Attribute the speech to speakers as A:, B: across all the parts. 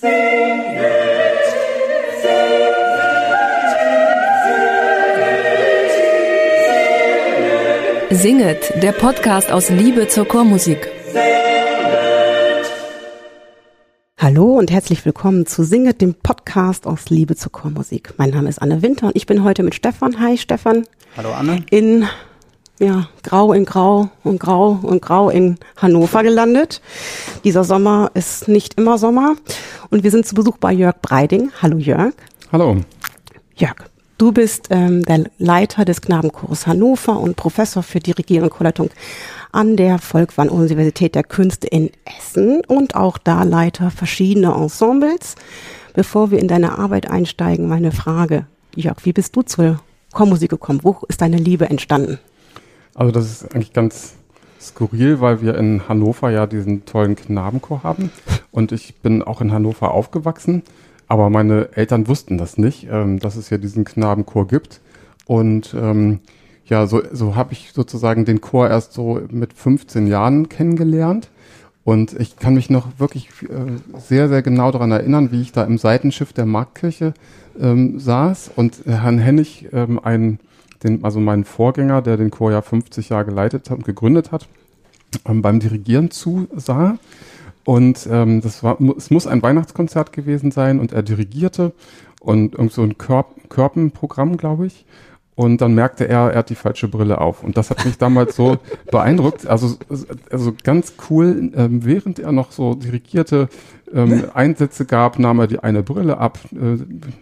A: Singet, der Podcast aus Liebe zur Chormusik.
B: Hallo und herzlich willkommen zu Singet, dem Podcast aus Liebe zur Chormusik. Mein Name ist Anne Winter und ich bin heute mit Stefan. Hi Stefan.
C: Hallo Anne.
B: In ja, grau in grau und grau und grau in Hannover gelandet. Dieser Sommer ist nicht immer Sommer und wir sind zu Besuch bei Jörg Breiding. Hallo Jörg.
C: Hallo.
B: Jörg, Du bist ähm, der Leiter des Knabenchors Hannover und Professor für Dirigieren und Chorleitung an der Volkwang Universität der Künste in Essen und auch da Leiter verschiedener Ensembles. Bevor wir in deine Arbeit einsteigen, meine Frage, Jörg, wie bist du zur Chormusik gekommen? Wo ist deine Liebe entstanden?
C: Also das ist eigentlich ganz skurril, weil wir in Hannover ja diesen tollen Knabenchor haben und ich bin auch in Hannover aufgewachsen aber meine Eltern wussten das nicht, ähm, dass es ja diesen Knabenchor gibt. Und ähm, ja, so, so habe ich sozusagen den Chor erst so mit 15 Jahren kennengelernt. Und ich kann mich noch wirklich äh, sehr, sehr genau daran erinnern, wie ich da im Seitenschiff der Marktkirche ähm, saß und Herrn Hennig, ähm, ein, den, also mein Vorgänger, der den Chor ja 50 Jahre geleitet hat und gegründet hat, ähm, beim Dirigieren zusah. Und ähm, das war, es muss ein Weihnachtskonzert gewesen sein und er dirigierte und irgend so ein Körp Körpenprogramm, glaube ich. Und dann merkte er, er hat die falsche Brille auf. Und das hat mich damals so beeindruckt. Also, also ganz cool, ähm, während er noch so dirigierte ähm, Einsätze gab, nahm er die eine Brille ab, äh,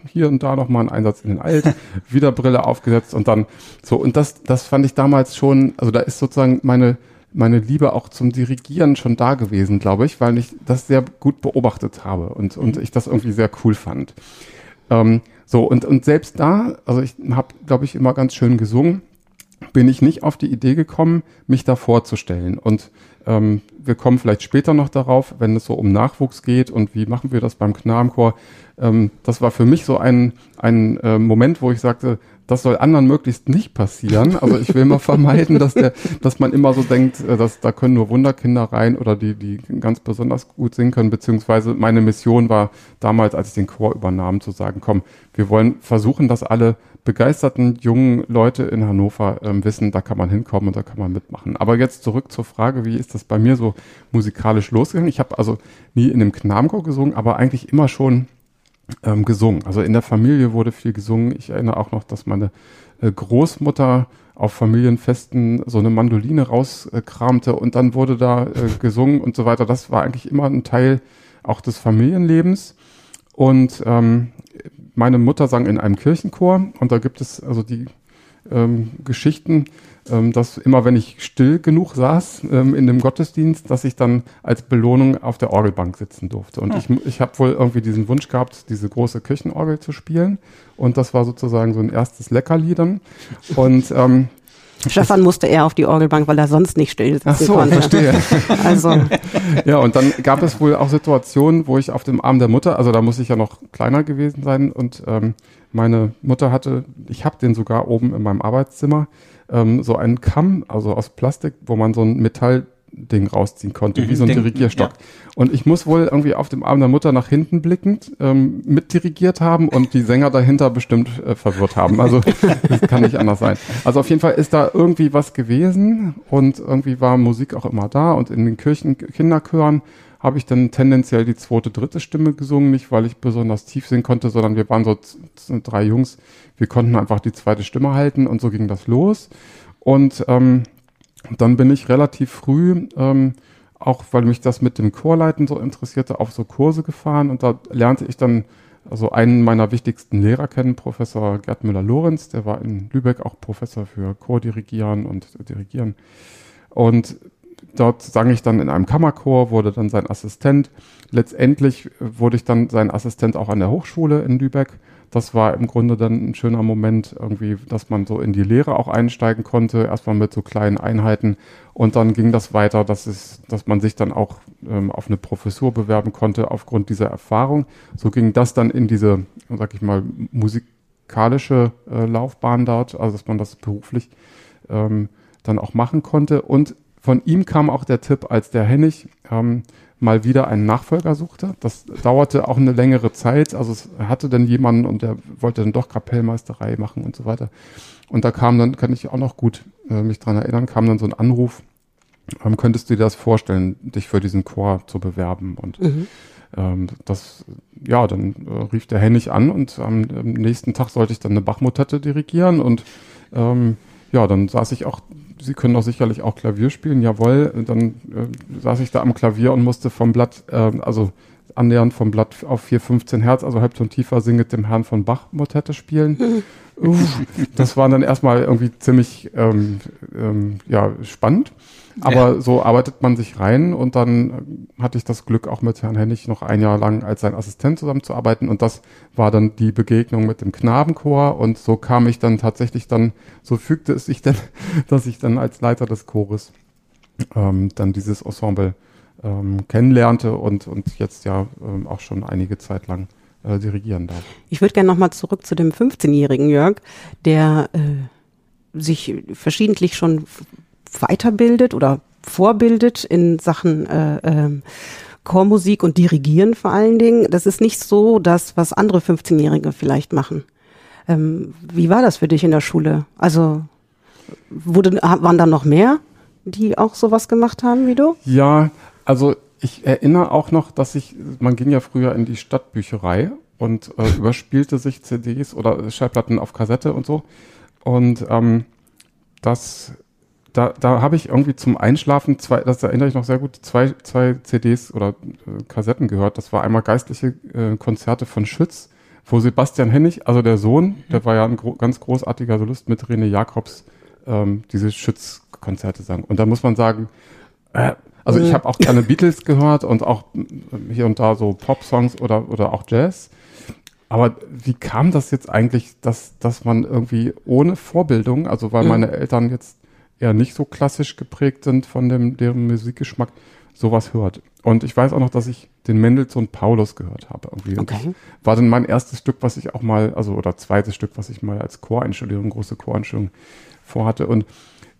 C: hier und da nochmal einen Einsatz in den Alt, wieder Brille aufgesetzt und dann so. Und das, das fand ich damals schon, also da ist sozusagen meine meine Liebe auch zum Dirigieren schon da gewesen, glaube ich, weil ich das sehr gut beobachtet habe und, und ich das irgendwie sehr cool fand. Ähm, so, und, und selbst da, also ich habe, glaube ich, immer ganz schön gesungen, bin ich nicht auf die Idee gekommen, mich da vorzustellen. Und ähm, wir kommen vielleicht später noch darauf, wenn es so um Nachwuchs geht und wie machen wir das beim Knabenchor. Ähm, das war für mich so ein, ein äh, Moment, wo ich sagte, das soll anderen möglichst nicht passieren. Also ich will mal vermeiden, dass der, dass man immer so denkt, äh, dass da können nur Wunderkinder rein oder die, die ganz besonders gut singen können. Beziehungsweise meine Mission war damals, als ich den Chor übernahm, zu sagen, komm, wir wollen versuchen, dass alle begeisterten jungen Leute in Hannover ähm, wissen, da kann man hinkommen und da kann man mitmachen. Aber jetzt zurück zur Frage, wie ist das bei mir so musikalisch losgegangen? Ich habe also nie in einem Knabenchor gesungen, aber eigentlich immer schon ähm, gesungen. Also in der Familie wurde viel gesungen. Ich erinnere auch noch, dass meine äh, Großmutter auf Familienfesten so eine Mandoline rauskramte und dann wurde da äh, gesungen und so weiter. Das war eigentlich immer ein Teil auch des Familienlebens. Und ähm, meine Mutter sang in einem Kirchenchor und da gibt es also die ähm, Geschichten, ähm, dass immer wenn ich still genug saß ähm, in dem Gottesdienst, dass ich dann als Belohnung auf der Orgelbank sitzen durfte. Und hm. ich, ich habe wohl irgendwie diesen Wunsch gehabt, diese große Kirchenorgel zu spielen. Und das war sozusagen so ein erstes Leckerli dann. Und ähm,
B: Stefan musste eher auf die Orgelbank, weil er sonst nicht still sitzen
C: Ach so,
B: konnte.
C: verstehe. also. Ja, und dann gab es wohl auch Situationen, wo ich auf dem Arm der Mutter, also da muss ich ja noch kleiner gewesen sein und ähm, meine Mutter hatte, ich habe den sogar oben in meinem Arbeitszimmer, ähm, so einen Kamm, also aus Plastik, wo man so ein Metallding rausziehen konnte, mhm, wie so ein Dirigierstock. Ja. Und ich muss wohl irgendwie auf dem Arm der Mutter nach hinten blickend ähm, mitdirigiert haben und die Sänger dahinter bestimmt äh, verwirrt haben. Also das kann nicht anders sein. Also auf jeden Fall ist da irgendwie was gewesen und irgendwie war Musik auch immer da und in den Kirchen, Kinderchören habe ich dann tendenziell die zweite, dritte Stimme gesungen, nicht weil ich besonders tief singen konnte, sondern wir waren so drei Jungs, wir konnten einfach die zweite Stimme halten und so ging das los. Und ähm, dann bin ich relativ früh, ähm, auch weil mich das mit dem Chorleiten so interessierte, auf so Kurse gefahren und da lernte ich dann also einen meiner wichtigsten Lehrer kennen, Professor Gerd Müller-Lorenz, der war in Lübeck auch Professor für Chordirigieren und Dirigieren. Und dort sang ich dann in einem Kammerchor, wurde dann sein Assistent. Letztendlich wurde ich dann sein Assistent auch an der Hochschule in Lübeck. Das war im Grunde dann ein schöner Moment, irgendwie, dass man so in die Lehre auch einsteigen konnte, erstmal mit so kleinen Einheiten. Und dann ging das weiter, dass, es, dass man sich dann auch ähm, auf eine Professur bewerben konnte aufgrund dieser Erfahrung. So ging das dann in diese, sag ich mal, musikalische äh, Laufbahn dort, also dass man das beruflich ähm, dann auch machen konnte. Und von ihm kam auch der Tipp, als der Hennig ähm, mal wieder einen Nachfolger suchte. Das dauerte auch eine längere Zeit. Also es hatte dann jemanden und der wollte dann doch Kapellmeisterei machen und so weiter. Und da kam dann, kann ich auch noch gut äh, mich dran erinnern, kam dann so ein Anruf, ähm, könntest du dir das vorstellen, dich für diesen Chor zu bewerben? Und mhm. ähm, das, ja, dann äh, rief der Hennig an und am, am, nächsten Tag sollte ich dann eine Bachmotette dirigieren und ähm, ja, dann saß ich auch, Sie können doch sicherlich auch Klavier spielen, jawohl. Dann äh, saß ich da am Klavier und musste vom Blatt, äh, also annähernd vom Blatt auf 4, 15 Hertz, also Halbton tiefer singet dem Herrn von Bach Motette spielen. Uff, das war dann erstmal irgendwie ziemlich ähm, ähm, ja, spannend. Aber ja. so arbeitet man sich rein und dann hatte ich das Glück, auch mit Herrn Hennig noch ein Jahr lang als sein Assistent zusammenzuarbeiten und das war dann die Begegnung mit dem Knabenchor und so kam ich dann tatsächlich dann, so fügte es sich dann, dass ich dann als Leiter des Chores ähm, dann dieses Ensemble ähm, kennenlernte und, und jetzt ja ähm, auch schon einige Zeit lang äh, dirigieren darf.
B: Ich würde gerne nochmal zurück zu dem 15-jährigen Jörg, der äh, sich verschiedentlich schon weiterbildet oder vorbildet in Sachen äh, äh, Chormusik und Dirigieren vor allen Dingen. Das ist nicht so das, was andere 15-Jährige vielleicht machen. Ähm, wie war das für dich in der Schule? Also wurde, waren da noch mehr, die auch sowas gemacht haben wie du?
C: Ja, also ich erinnere auch noch, dass ich, man ging ja früher in die Stadtbücherei und äh, überspielte sich CDs oder Schallplatten auf Kassette und so. Und ähm, das, da, da habe ich irgendwie zum Einschlafen zwei, das erinnere ich noch sehr gut, zwei, zwei CDs oder äh, Kassetten gehört. Das war einmal geistliche äh, Konzerte von Schütz, wo Sebastian Hennig, also der Sohn, der war ja ein gro ganz großartiger Solist mit René Jacobs, ähm, diese Schütz-Konzerte sang. Und da muss man sagen, äh, also ich mhm. habe auch gerne Beatles gehört und auch hier und da so Pop-Songs oder, oder auch Jazz. Aber wie kam das jetzt eigentlich, dass, dass man irgendwie ohne Vorbildung, also weil mhm. meine Eltern jetzt eher nicht so klassisch geprägt sind von dem, deren Musikgeschmack, sowas hört. Und ich weiß auch noch, dass ich den Mendelssohn Paulus gehört habe. Irgendwie. Okay. war dann mein erstes Stück, was ich auch mal, also oder zweites Stück, was ich mal als Choreinstellung, große Choreinstellung vorhatte. Und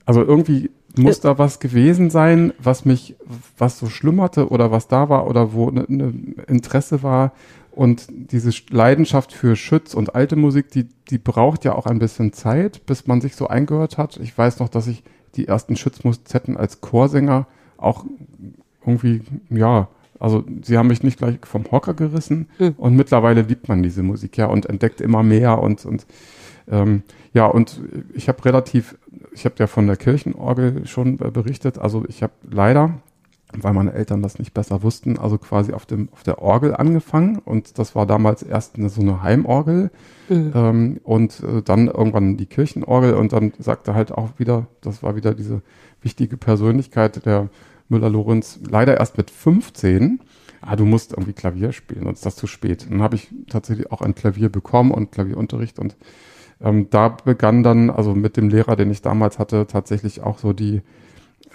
C: also irgendwie muss da was gewesen sein, was mich, was so schlummerte oder was da war oder wo ein ne, ne Interesse war. Und diese Leidenschaft für Schütz und alte Musik, die, die braucht ja auch ein bisschen Zeit, bis man sich so eingehört hat. Ich weiß noch, dass ich die ersten Schützmustetten als Chorsänger auch irgendwie, ja, also sie haben mich nicht gleich vom Hocker gerissen mhm. und mittlerweile liebt man diese Musik ja und entdeckt immer mehr und, und ähm, ja, und ich habe relativ ich habe ja von der Kirchenorgel schon äh, berichtet. Also ich habe leider, weil meine Eltern das nicht besser wussten, also quasi auf, dem, auf der Orgel angefangen. Und das war damals erst eine, so eine Heimorgel mhm. ähm, und äh, dann irgendwann die Kirchenorgel. Und dann sagte halt auch wieder, das war wieder diese wichtige Persönlichkeit der Müller-Lorenz, leider erst mit 15 ah, du musst irgendwie Klavier spielen, sonst ist das zu spät. dann habe ich tatsächlich auch ein Klavier bekommen und Klavierunterricht und ähm, da begann dann, also mit dem Lehrer, den ich damals hatte, tatsächlich auch so die,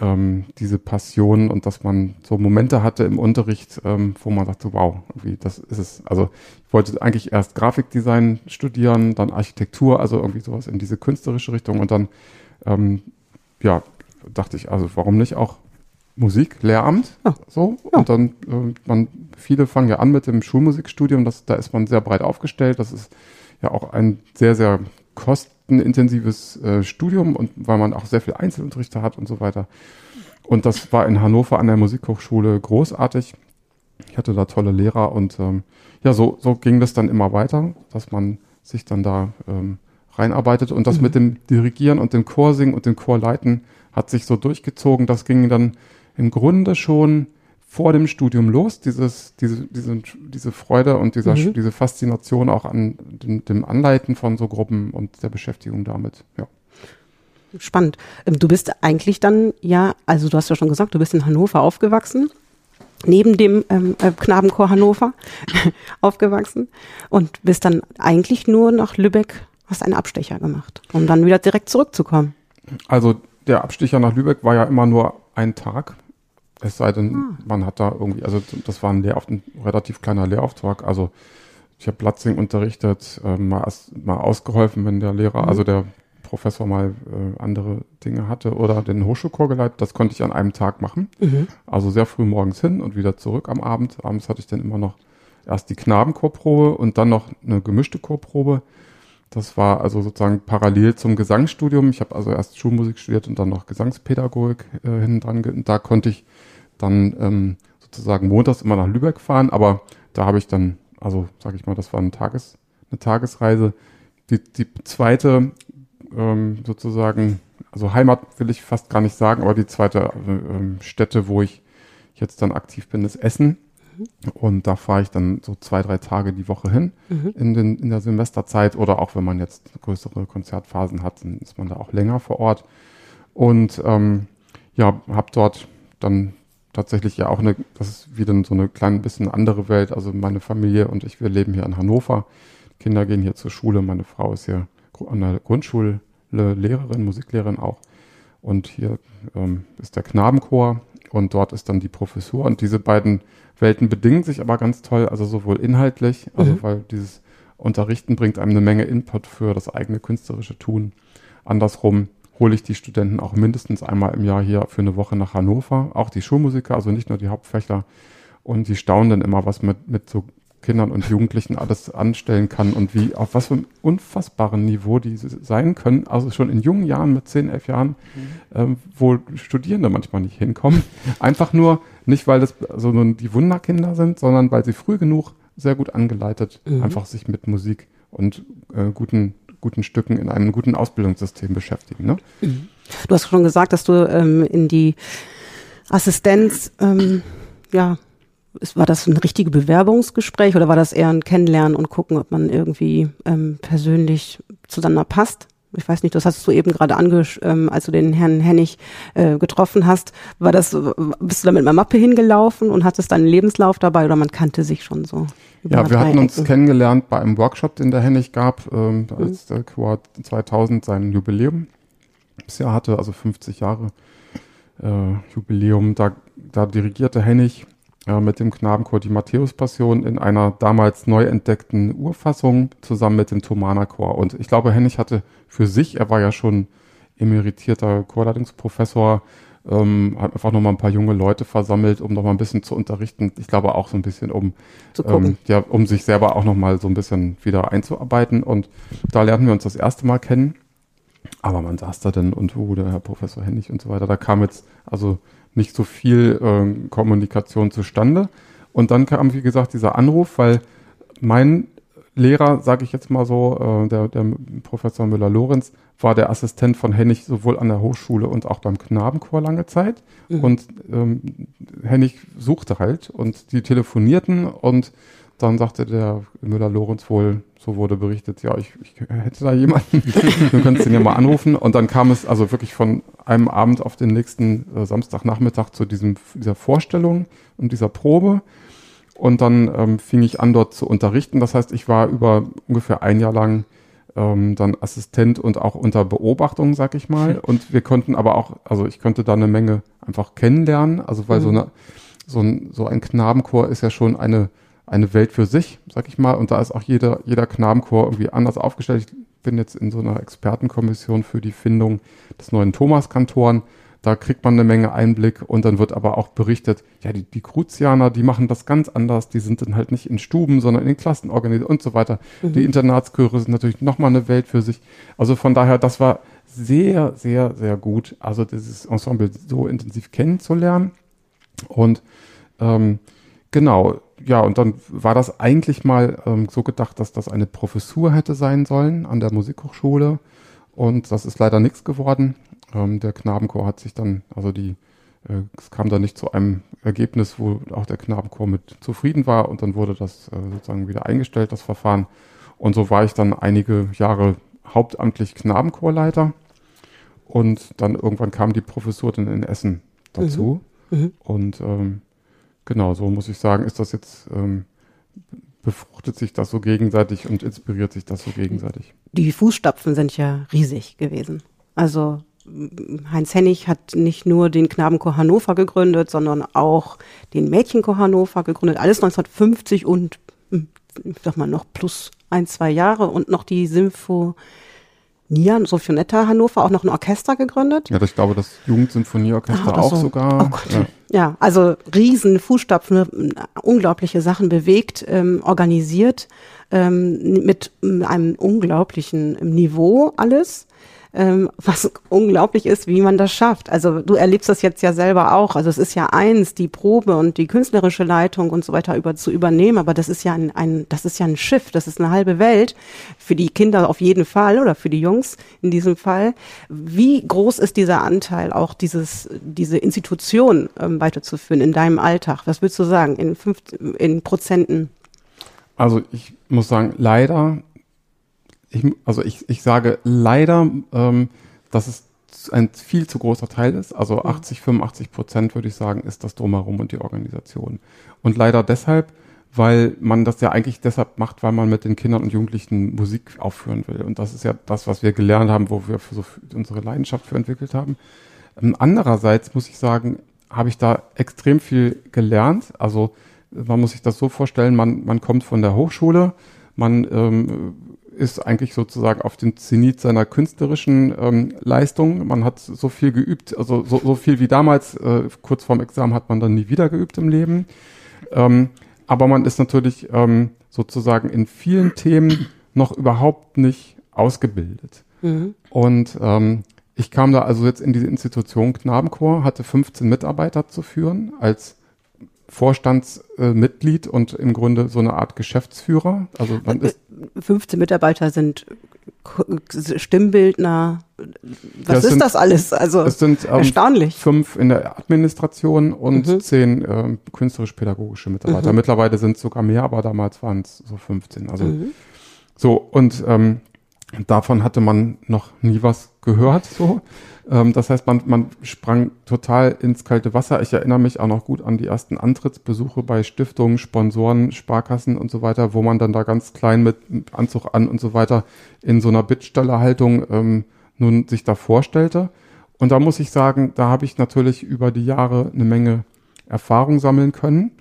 C: ähm, diese Passion und dass man so Momente hatte im Unterricht, ähm, wo man dachte, wow, irgendwie, das ist es. Also ich wollte eigentlich erst Grafikdesign studieren, dann Architektur, also irgendwie sowas in diese künstlerische Richtung und dann, ähm, ja, dachte ich, also warum nicht auch Musik, Lehramt, ja. so. Ja. Und dann, äh, man, viele fangen ja an mit dem Schulmusikstudium, das, da ist man sehr breit aufgestellt, das ist ja auch ein sehr, sehr kostenintensives äh, Studium und weil man auch sehr viel Einzelunterrichte hat und so weiter. Und das war in Hannover an der Musikhochschule großartig. Ich hatte da tolle Lehrer und ähm, ja, so, so ging das dann immer weiter, dass man sich dann da ähm, reinarbeitet und das mhm. mit dem Dirigieren und dem Chorsingen und dem Chorleiten hat sich so durchgezogen. Das ging dann im Grunde schon vor dem Studium los, dieses, diese, diese, diese Freude und dieser, mhm. diese Faszination auch an dem, dem, Anleiten von so Gruppen und der Beschäftigung damit, ja.
B: Spannend. Ähm, du bist eigentlich dann, ja, also du hast ja schon gesagt, du bist in Hannover aufgewachsen, neben dem ähm, äh, Knabenchor Hannover aufgewachsen und bist dann eigentlich nur nach Lübeck, hast einen Abstecher gemacht, um dann wieder direkt zurückzukommen.
C: Also der Abstecher nach Lübeck war ja immer nur ein Tag es sei denn, ah. man hat da irgendwie, also das war ein, Lehrauf, ein relativ kleiner Lehrauftrag. Also ich habe Platzing unterrichtet, äh, mal, mal ausgeholfen, wenn der Lehrer, mhm. also der Professor mal äh, andere Dinge hatte oder den Hochschulchor geleitet. Das konnte ich an einem Tag machen. Mhm. Also sehr früh morgens hin und wieder zurück am Abend. Abends hatte ich dann immer noch erst die Knabenchorprobe und dann noch eine gemischte Chorprobe. Das war also sozusagen parallel zum Gesangsstudium. Ich habe also erst Schulmusik studiert und dann noch Gesangspädagogik äh, hinten dran. Und da konnte ich dann ähm, sozusagen montags immer nach Lübeck fahren, aber da habe ich dann, also sage ich mal, das war eine, Tages, eine Tagesreise. Die, die zweite ähm, sozusagen, also Heimat will ich fast gar nicht sagen, aber die zweite äh, Stätte, wo ich jetzt dann aktiv bin, ist Essen. Und da fahre ich dann so zwei, drei Tage die Woche hin mhm. in, den, in der Semesterzeit oder auch wenn man jetzt größere Konzertphasen hat, dann ist man da auch länger vor Ort. Und ähm, ja, habe dort dann tatsächlich ja auch eine, das ist wieder so eine klein bisschen andere Welt. Also meine Familie und ich, wir leben hier in Hannover. Die Kinder gehen hier zur Schule. Meine Frau ist hier an der Grundschule Lehrerin, Musiklehrerin auch. Und hier ähm, ist der Knabenchor und dort ist dann die Professur. Und diese beiden Welten bedingen sich aber ganz toll, also sowohl inhaltlich, also mhm. weil dieses Unterrichten bringt einem eine Menge Input für das eigene künstlerische Tun. Andersrum hole ich die Studenten auch mindestens einmal im Jahr hier für eine Woche nach Hannover, auch die Schulmusiker, also nicht nur die Hauptfächer. Und die staunen dann immer, was mit, mit so Kindern und Jugendlichen alles anstellen kann und wie, auf was für einem unfassbaren Niveau die sein können. Also schon in jungen Jahren, mit 10, 11 Jahren, mhm. ähm, wo Studierende manchmal nicht hinkommen. Einfach nur, nicht weil das so nun die Wunderkinder sind, sondern weil sie früh genug sehr gut angeleitet mhm. einfach sich mit Musik und äh, guten guten Stücken in einem guten Ausbildungssystem beschäftigen. Ne?
B: Mhm. Du hast schon gesagt, dass du ähm, in die Assistenz, ähm, ja, war das ein richtiges Bewerbungsgespräch oder war das eher ein Kennenlernen und gucken, ob man irgendwie ähm, persönlich zueinander passt? Ich weiß nicht, das hast du eben gerade angesch, ähm, als du den Herrn Hennig äh, getroffen hast. War das, bist du da mit einer Mappe hingelaufen und hattest deinen Lebenslauf dabei oder man kannte sich schon so?
C: Ja, wir hatten uns kennengelernt bei einem Workshop, den der Hennig gab, ähm, mhm. als der Quad 2000 sein Jubiläum Jahr hatte, also 50 Jahre äh, Jubiläum. Da, da dirigierte Hennig äh, mit dem Knabenchor die Matthäus-Passion in einer damals neu entdeckten Urfassung zusammen mit dem Thomanerchor. Und ich glaube, Hennig hatte für sich, er war ja schon emeritierter Chorleitungsprofessor, ähm, hat einfach nochmal ein paar junge Leute versammelt, um nochmal ein bisschen zu unterrichten. Ich glaube auch so ein bisschen, um, ähm, ja, um sich selber auch nochmal so ein bisschen wieder einzuarbeiten. Und da lernten wir uns das erste Mal kennen. Aber man saß da dann und wo der Herr Professor Hennig und so weiter. Da kam jetzt, also nicht so viel äh, Kommunikation zustande. Und dann kam, wie gesagt, dieser Anruf, weil mein Lehrer, sage ich jetzt mal so, äh, der, der Professor Müller-Lorenz, war der Assistent von Hennig sowohl an der Hochschule und auch beim Knabenchor lange Zeit. Mhm. Und ähm, Hennig suchte halt und die telefonierten und dann sagte der Müller-Lorenz wohl, so wurde berichtet, ja, ich, ich hätte da jemanden, du könntest ihn ja mal anrufen. Und dann kam es also wirklich von einem Abend auf den nächsten äh, Samstagnachmittag zu diesem, dieser Vorstellung und dieser Probe. Und dann ähm, fing ich an, dort zu unterrichten. Das heißt, ich war über ungefähr ein Jahr lang ähm, dann Assistent und auch unter Beobachtung, sag ich mal. Und wir konnten aber auch, also ich konnte da eine Menge einfach kennenlernen. Also weil mhm. so, eine, so, ein, so ein Knabenchor ist ja schon eine eine Welt für sich, sag ich mal. Und da ist auch jeder, jeder Knabenchor irgendwie anders aufgestellt. Ich bin jetzt in so einer Expertenkommission für die Findung des neuen Thomas-Kantoren. Da kriegt man eine Menge Einblick und dann wird aber auch berichtet, ja, die, die Kruzianer, die machen das ganz anders. Die sind dann halt nicht in Stuben, sondern in den Klassen organisiert und so weiter. Mhm. Die Internatschöre sind natürlich nochmal eine Welt für sich. Also von daher, das war sehr, sehr, sehr gut. Also dieses Ensemble so intensiv kennenzulernen. Und ähm, genau, ja, und dann war das eigentlich mal ähm, so gedacht, dass das eine Professur hätte sein sollen an der Musikhochschule. Und das ist leider nichts geworden. Ähm, der Knabenchor hat sich dann, also die, äh, es kam dann nicht zu einem Ergebnis, wo auch der Knabenchor mit zufrieden war. Und dann wurde das äh, sozusagen wieder eingestellt, das Verfahren. Und so war ich dann einige Jahre hauptamtlich Knabenchorleiter. Und dann irgendwann kam die Professur dann in Essen dazu. Mhm. Mhm. Und ähm, genau, so muss ich sagen, ist das jetzt, ähm, befruchtet sich das so gegenseitig und inspiriert sich das so gegenseitig.
B: Die Fußstapfen sind ja riesig gewesen. Also Heinz Hennig hat nicht nur den Knabenchor Hannover gegründet, sondern auch den Mädchenchor Hannover gegründet. Alles 1950 und, hm, ich sag mal, noch plus ein, zwei Jahre und noch die Symphonie NIA, Sophionetta Hannover, auch noch ein Orchester gegründet.
C: Ja, ich glaube, das Jugendsymphonieorchester
B: Ah,
C: auch
B: so.
C: sogar.
B: Oh Gott.
C: Ja.
B: Ja, also riesen Fußstapfen, unglaubliche Sachen bewegt, ähm, organisiert, ähm, mit ähm, einem unglaublichen Niveau alles. Ähm, was unglaublich ist, wie man das schafft. Also du erlebst das jetzt ja selber auch. Also es ist ja eins, die Probe und die künstlerische Leitung und so weiter über, zu übernehmen, aber das ist ja ein, ein, das ist ja ein Schiff, das ist eine halbe Welt. Für die Kinder auf jeden Fall oder für die Jungs in diesem Fall. Wie groß ist dieser Anteil, auch dieses, diese Institution ähm, weiterzuführen in deinem Alltag? Was würdest du sagen? In fünf, in Prozenten?
C: Also ich muss sagen, leider, ich, also ich, ich sage leider, ähm, dass es ein viel zu großer Teil ist. Also 80, 85 Prozent würde ich sagen, ist das drumherum und die Organisation. Und leider deshalb, weil man das ja eigentlich deshalb macht, weil man mit den Kindern und Jugendlichen Musik aufführen will. Und das ist ja das, was wir gelernt haben, wo wir für so unsere Leidenschaft für entwickelt haben. Ähm, andererseits muss ich sagen, habe ich da extrem viel gelernt. Also man muss sich das so vorstellen, man, man kommt von der Hochschule, man ähm, ist eigentlich sozusagen auf dem Zenit seiner künstlerischen ähm, Leistung. Man hat so viel geübt, also so, so viel wie damals, äh, kurz vorm Examen hat man dann nie wieder geübt im Leben. Ähm, aber man ist natürlich ähm, sozusagen in vielen Themen noch überhaupt nicht ausgebildet. Und ähm, ich kam da also jetzt in diese Institution Knabenchor, hatte 15 Mitarbeiter zu führen als Vorstandsmitglied äh, und im Grunde so eine Art Geschäftsführer. Also man ist
B: 15 Mitarbeiter sind Stimmbildner. Was
C: es
B: ist
C: sind-
B: das alles? Also
C: es sind ähm,
B: erstaunlich.
C: fünf in der Administration und
B: Mhm.
C: zehn ähm, künstlerisch-pädagogische Mitarbeiter. Mittlerweile sind es sogar mehr, aber damals waren es so 15. Also
B: Mhm.
C: so und ähm, davon hatte man noch nie was gehört. So, ähm, das heißt, man man sprang total ins kalte Wasser. Ich erinnere mich auch noch gut an die ersten Antrittsbesuche bei Stiftungen, Sponsoren, Sparkassen und so weiter, wo man dann da ganz klein mit Anzug an und so weiter in so einer Bittstellerhaltung ähm, nun sich da vorstellte. Und da muss ich sagen, da habe ich natürlich über die Jahre eine Menge Erfahrung sammeln können.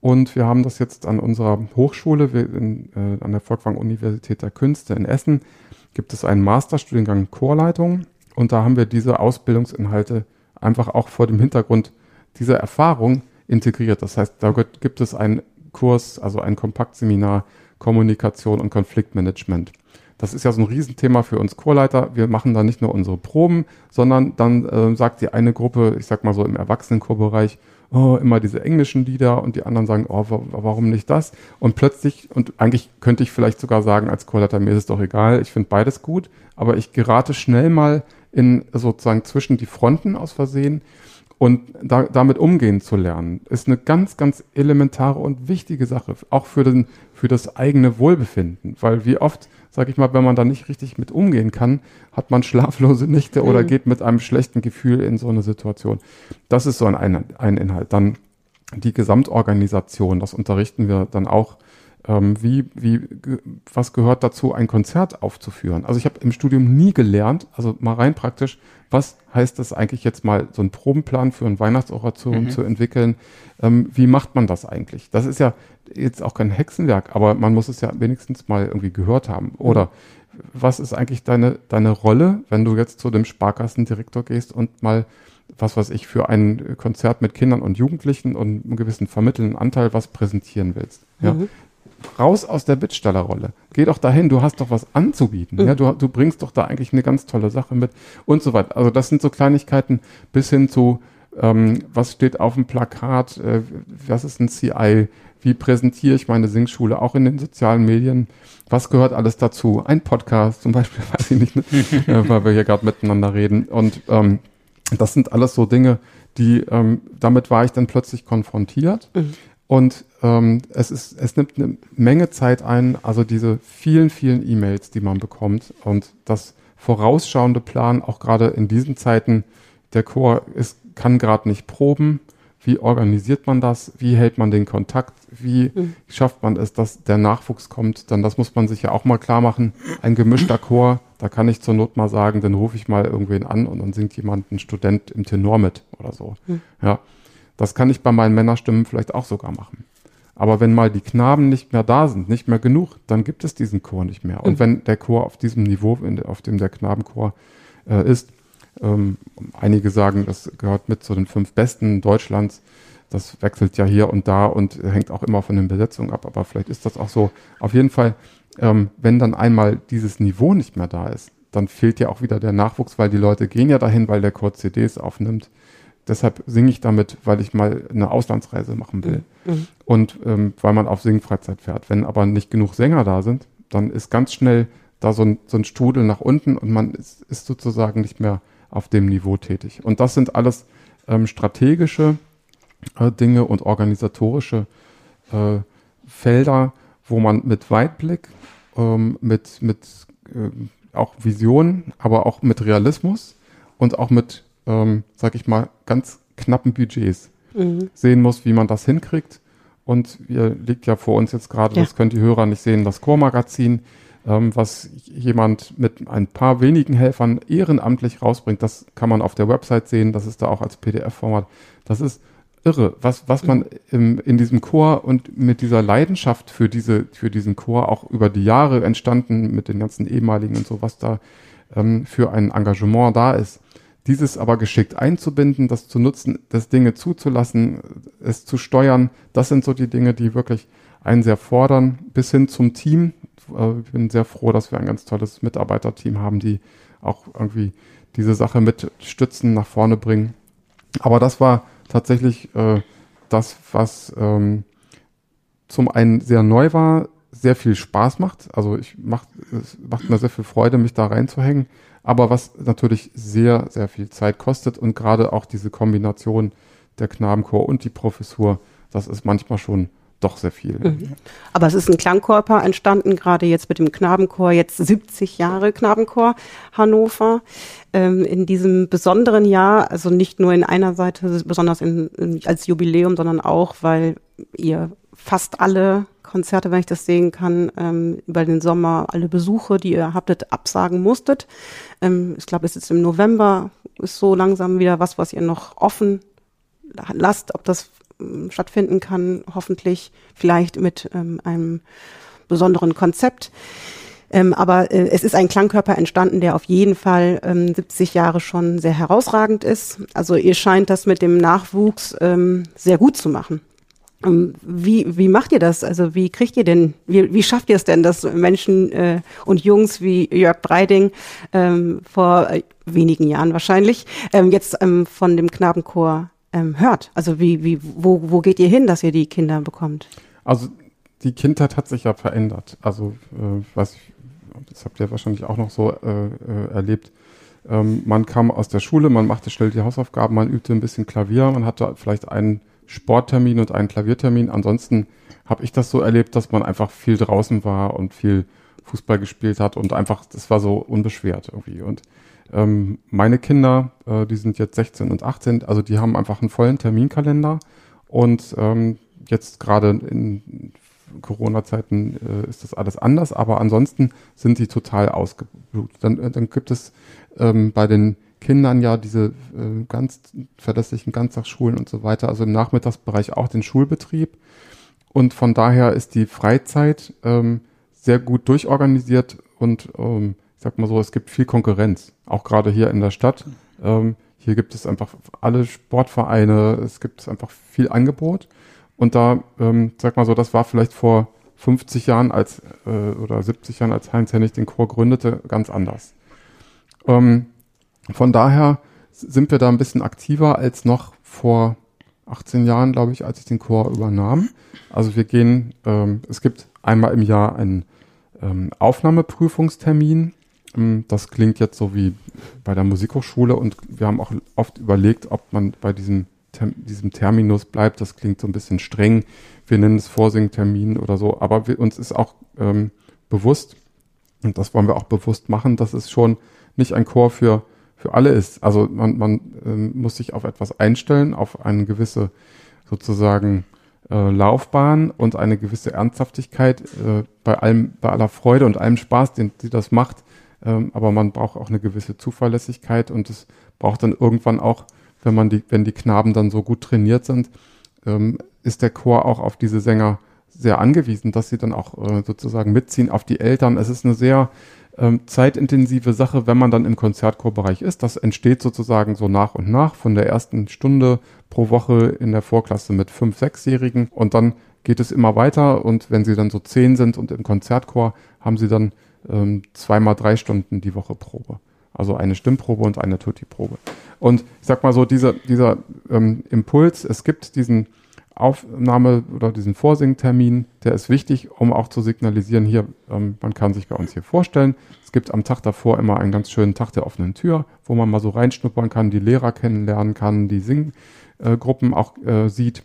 C: Und wir haben das jetzt an unserer Hochschule, in, äh, an der Volkwang Universität der Künste in Essen, gibt es einen Masterstudiengang Chorleitung. Und da haben wir diese Ausbildungsinhalte einfach auch vor dem Hintergrund dieser Erfahrung integriert. Das heißt, da gibt- es einen Kurs, also ein Kompaktseminar Kommunikation und Konfliktmanagement. Das ist ja so ein Riesenthema für uns Chorleiter. Wir machen da nicht nur unsere Proben, sondern dann äh, sagt die eine Gruppe, ich sag mal so im Erwachsenenchorbereich, oh, immer diese englischen Lieder und die anderen sagen, oh, wa warum nicht das? Und plötzlich, und eigentlich könnte ich vielleicht sogar sagen, als Chorleiter, mir ist es doch egal, ich finde beides gut, aber ich gerate schnell mal in sozusagen zwischen die Fronten aus Versehen und da, damit umgehen zu lernen, ist eine ganz, ganz elementare und wichtige Sache, auch für, den, für das eigene Wohlbefinden. Weil wie oft, sage ich mal, wenn man da nicht richtig mit umgehen kann, hat man schlaflose Nächte oder geht mit einem schlechten Gefühl in so eine Situation. Das ist so ein, ein, ein Inhalt. Dann die Gesamtorganisation, das unterrichten wir dann auch. Ähm, wie, wie, was gehört dazu, ein Konzert aufzuführen? Also ich habe im Studium nie gelernt, also mal rein praktisch, was heißt es eigentlich jetzt mal, so einen Probenplan für ein Weihnachtsoration zu entwickeln? Ähm, wie macht man das eigentlich? Das ist ja jetzt auch kein Hexenwerk, aber man muss es ja wenigstens mal irgendwie gehört haben. Oder was ist eigentlich deine, deine Rolle, wenn du jetzt zu dem Sparkassendirektor gehst und mal, was weiß ich, für ein Konzert mit Kindern und Jugendlichen und einen gewissen vermittelnden Anteil was präsentieren willst? Ja? Raus aus der Bittstellerrolle. Geh doch dahin, du hast doch was anzubieten. Ja, du, du bringst doch da eigentlich eine ganz tolle Sache mit und so weiter. Also das sind so Kleinigkeiten bis hin zu, ähm, was steht auf dem Plakat, äh, was ist ein CI, wie präsentiere ich meine Singschule auch in den sozialen Medien, was gehört alles dazu? Ein Podcast zum Beispiel, weiß ich nicht, ne? äh, weil wir hier gerade miteinander reden. Und ähm, das sind alles so Dinge, die, ähm, damit war ich dann plötzlich konfrontiert. Und ähm, es ist, es nimmt eine Menge Zeit ein, also diese vielen, vielen E-Mails, die man bekommt und das vorausschauende Plan, auch gerade in diesen Zeiten, der Chor ist, kann gerade nicht proben. Wie organisiert man das? Wie hält man den Kontakt? Wie schafft man es, dass der Nachwuchs kommt? Dann das muss man sich ja auch mal klar machen. Ein gemischter Chor, da kann ich zur Not mal sagen, dann rufe ich mal irgendwen an und dann singt jemand, ein Student im Tenor mit oder so. Ja, das kann ich bei meinen Männerstimmen vielleicht auch sogar machen. Aber wenn mal die Knaben nicht mehr da sind, nicht mehr genug, dann gibt es diesen Chor nicht mehr. Und mhm. wenn der Chor auf diesem Niveau, auf dem der Knabenchor äh, ist, ähm, einige sagen, das gehört mit zu den fünf besten Deutschlands. Das wechselt ja hier und da und hängt auch immer von den Besetzungen ab, aber vielleicht ist das auch so. Auf jeden Fall, ähm, wenn dann einmal dieses Niveau nicht mehr da ist, dann fehlt ja auch wieder der Nachwuchs, weil die Leute gehen ja dahin, weil der Chor CDs aufnimmt. Deshalb singe ich damit, weil ich mal eine Auslandsreise machen will. Mhm. Und ähm, weil man auf Singfreizeit fährt. Wenn aber nicht genug Sänger da sind, dann ist ganz schnell da so ein, so ein Strudel nach unten und man ist, ist sozusagen nicht mehr auf dem Niveau tätig. Und das sind alles ähm, strategische äh, Dinge und organisatorische äh, Felder, wo man mit Weitblick, ähm, mit, mit äh, auch Visionen, aber auch mit Realismus und auch mit, ähm, sag ich mal, ganz knappen Budgets mhm. sehen muss, wie man das hinkriegt. Und hier liegt ja vor uns jetzt gerade, ja. das können die Hörer nicht sehen, das Chormagazin ähm, was jemand mit ein paar wenigen Helfern ehrenamtlich rausbringt. Das kann man auf der Website sehen, das ist da auch als PDF-Format. Das ist irre, was, was man im, in diesem Chor und mit dieser Leidenschaft für, diese, für diesen Chor auch über die Jahre entstanden, mit den ganzen ehemaligen und so, was da ähm, für ein Engagement da ist. Dieses aber geschickt einzubinden, das zu nutzen, das Dinge zuzulassen, es zu steuern, das sind so die Dinge, die wirklich einen sehr fordern, bis hin zum Team, äh, ich bin sehr froh, dass wir ein ganz tolles Mitarbeiterteam haben, die auch irgendwie diese Sache mit stützen, nach vorne bringen. Aber das war tatsächlich äh, das, was ähm, zum einen sehr neu war, sehr viel Spaß macht. Also ich mach, es macht mir sehr viel Freude, mich da reinzuhängen. Aber was natürlich sehr, sehr viel Zeit kostet und gerade auch diese Kombination der Knabenchor und die Professur, das ist manchmal schon doch sehr viel. Mhm.
B: Aber es ist ein Klangkörper entstanden, gerade jetzt mit dem Knabenchor, jetzt 70 Jahre Knabenchor Hannover. Ähm, in diesem besonderen Jahr, also nicht nur in einer Seite, besonders in, in, als Jubiläum, sondern auch, weil ihr fast alle Konzerte, wenn ich das sehen kann, ähm, über den Sommer, alle Besuche, die ihr habtet, absagen musstet. Ähm, ich glaube, es ist im November, ist so langsam wieder was, was ihr noch offen lasst, ob das ähm, stattfinden kann, hoffentlich vielleicht mit ähm, einem besonderen Konzept. Ähm, aber äh, es ist ein Klangkörper entstanden, der auf jeden Fall ähm, 70 Jahre schon sehr herausragend ist. Also ihr scheint das mit dem Nachwuchs ähm, sehr gut zu machen. Ähm, wie, wie macht ihr das? Also wie kriegt ihr denn, wie, wie schafft ihr es denn, dass Menschen äh, und Jungs wie Jörg Breiding ähm, vor äh, wenigen Jahren wahrscheinlich ähm, jetzt ähm, von dem Knabenchor ähm, hört? Also wie, wie, wo, wo geht ihr hin, dass ihr die Kinder bekommt?
C: Also die Kindheit hat sich ja verändert. Also äh, weiß ich, das habt ihr wahrscheinlich auch noch so äh, äh, erlebt. Ähm, man kam aus der Schule, man machte schnell die Hausaufgaben, man übte ein bisschen Klavier, man hatte vielleicht einen Sporttermin und einen Klaviertermin. Ansonsten habe ich das so erlebt, dass man einfach viel draußen war und viel Fußball gespielt hat und einfach, das war so unbeschwert irgendwie. Und ähm, meine Kinder, äh, die sind jetzt 16 und 18, also die haben einfach einen vollen Terminkalender und ähm, jetzt gerade in Corona-Zeiten äh, ist das alles anders, aber ansonsten sind die total ausgeblutet. Dann, äh, dann gibt es ähm, bei den Kindern ja diese äh, ganz verlässlichen Ganztagsschulen und so weiter, also im Nachmittagsbereich auch den Schulbetrieb. Und von daher ist die Freizeit ähm, sehr gut durchorganisiert und ähm, ich sag mal so, es gibt viel Konkurrenz, auch gerade hier in der Stadt. Ähm, hier gibt es einfach alle Sportvereine, es gibt einfach viel Angebot. Und da, ähm, sag mal so, das war vielleicht vor 50 Jahren als äh, oder 70 Jahren, als Heinz Hennig den Chor gründete, ganz anders. Ähm, von daher sind wir da ein bisschen aktiver als noch vor 18 Jahren, glaube ich, als ich den Chor übernahm. Also wir gehen, ähm, es gibt einmal im Jahr einen ähm, Aufnahmeprüfungstermin hm, das klingt jetzt so wie bei der Musikhochschule und wir haben auch oft überlegt, ob man bei diesem, diesem Terminus bleibt. Das klingt so ein bisschen streng. Wir nennen es Vorsingtermin oder so, aber wir, uns ist auch ähm, bewusst, und das wollen wir auch bewusst machen, dass es schon nicht ein Chor für, für alle ist. Also man, man ähm, muss sich auf etwas einstellen, auf eine gewisse sozusagen äh, Laufbahn und eine gewisse Ernsthaftigkeit äh, bei allem, bei aller Freude und allem Spaß, den sie das macht, ähm, aber man braucht auch eine gewisse Zuverlässigkeit und es braucht dann irgendwann auch, wenn man die, wenn die Knaben dann so gut trainiert sind, ähm, ist der Chor auch auf diese Sänger sehr angewiesen, dass sie dann auch äh, sozusagen mitziehen auf die Eltern. Es ist eine sehr ähm, zeitintensive Sache, wenn man dann im Konzertchorbereich ist. Das entsteht sozusagen so nach und nach von der ersten Stunde pro Woche in der Vorklasse mit fünf, sechsjährigen und dann geht es immer weiter und wenn sie dann so zehn sind und im Konzertchor haben sie dann ähm, zweimal drei Stunden die Woche Probe. Also eine Stimmprobe und eine Tutti-Probe. Und ich sag mal so, dieser, dieser ähm, Impuls, es gibt diesen Aufnahme oder diesen Vorsingtermin, der ist wichtig, um auch zu signalisieren, hier, ähm, man kann sich bei uns hier vorstellen. Es gibt am Tag davor immer einen ganz schönen Tag der offenen Tür, wo man mal so reinschnuppern kann, die Lehrer kennenlernen kann, die Singgruppen auch äh, sieht.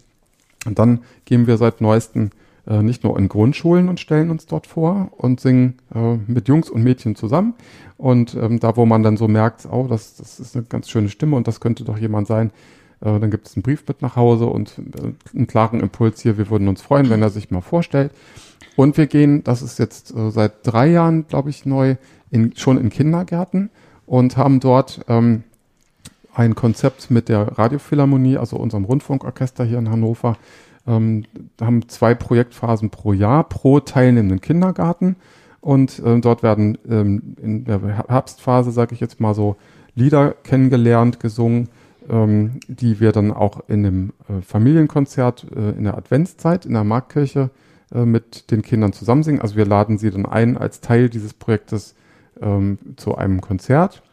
C: Und dann gehen wir seit neuestem äh, nicht nur in Grundschulen und stellen uns dort vor und singen äh, mit Jungs und Mädchen zusammen. Und ähm, da, wo man dann so merkt, oh, das, das ist eine ganz schöne Stimme und das könnte doch jemand sein, äh, dann gibt es einen Brief mit nach Hause und äh, einen klaren Impuls hier. Wir würden uns freuen, wenn er sich mal vorstellt. Und wir gehen, das ist jetzt äh, seit drei Jahren, glaube ich, neu, in, schon in Kindergärten und haben dort ähm, ein Konzept mit der Radiophilharmonie, also unserem Rundfunkorchester hier in Hannover. Ähm, haben zwei Projektphasen pro Jahr pro teilnehmenden Kindergarten. Und ähm, dort werden ähm, in der Herbstphase, sage ich jetzt mal so, Lieder kennengelernt, gesungen, ähm, die wir dann auch in einem äh, Familienkonzert äh, in der Adventszeit in der Marktkirche äh, mit den Kindern zusammen singen. Also wir laden sie dann ein als Teil dieses Projektes ähm, zu einem Konzert.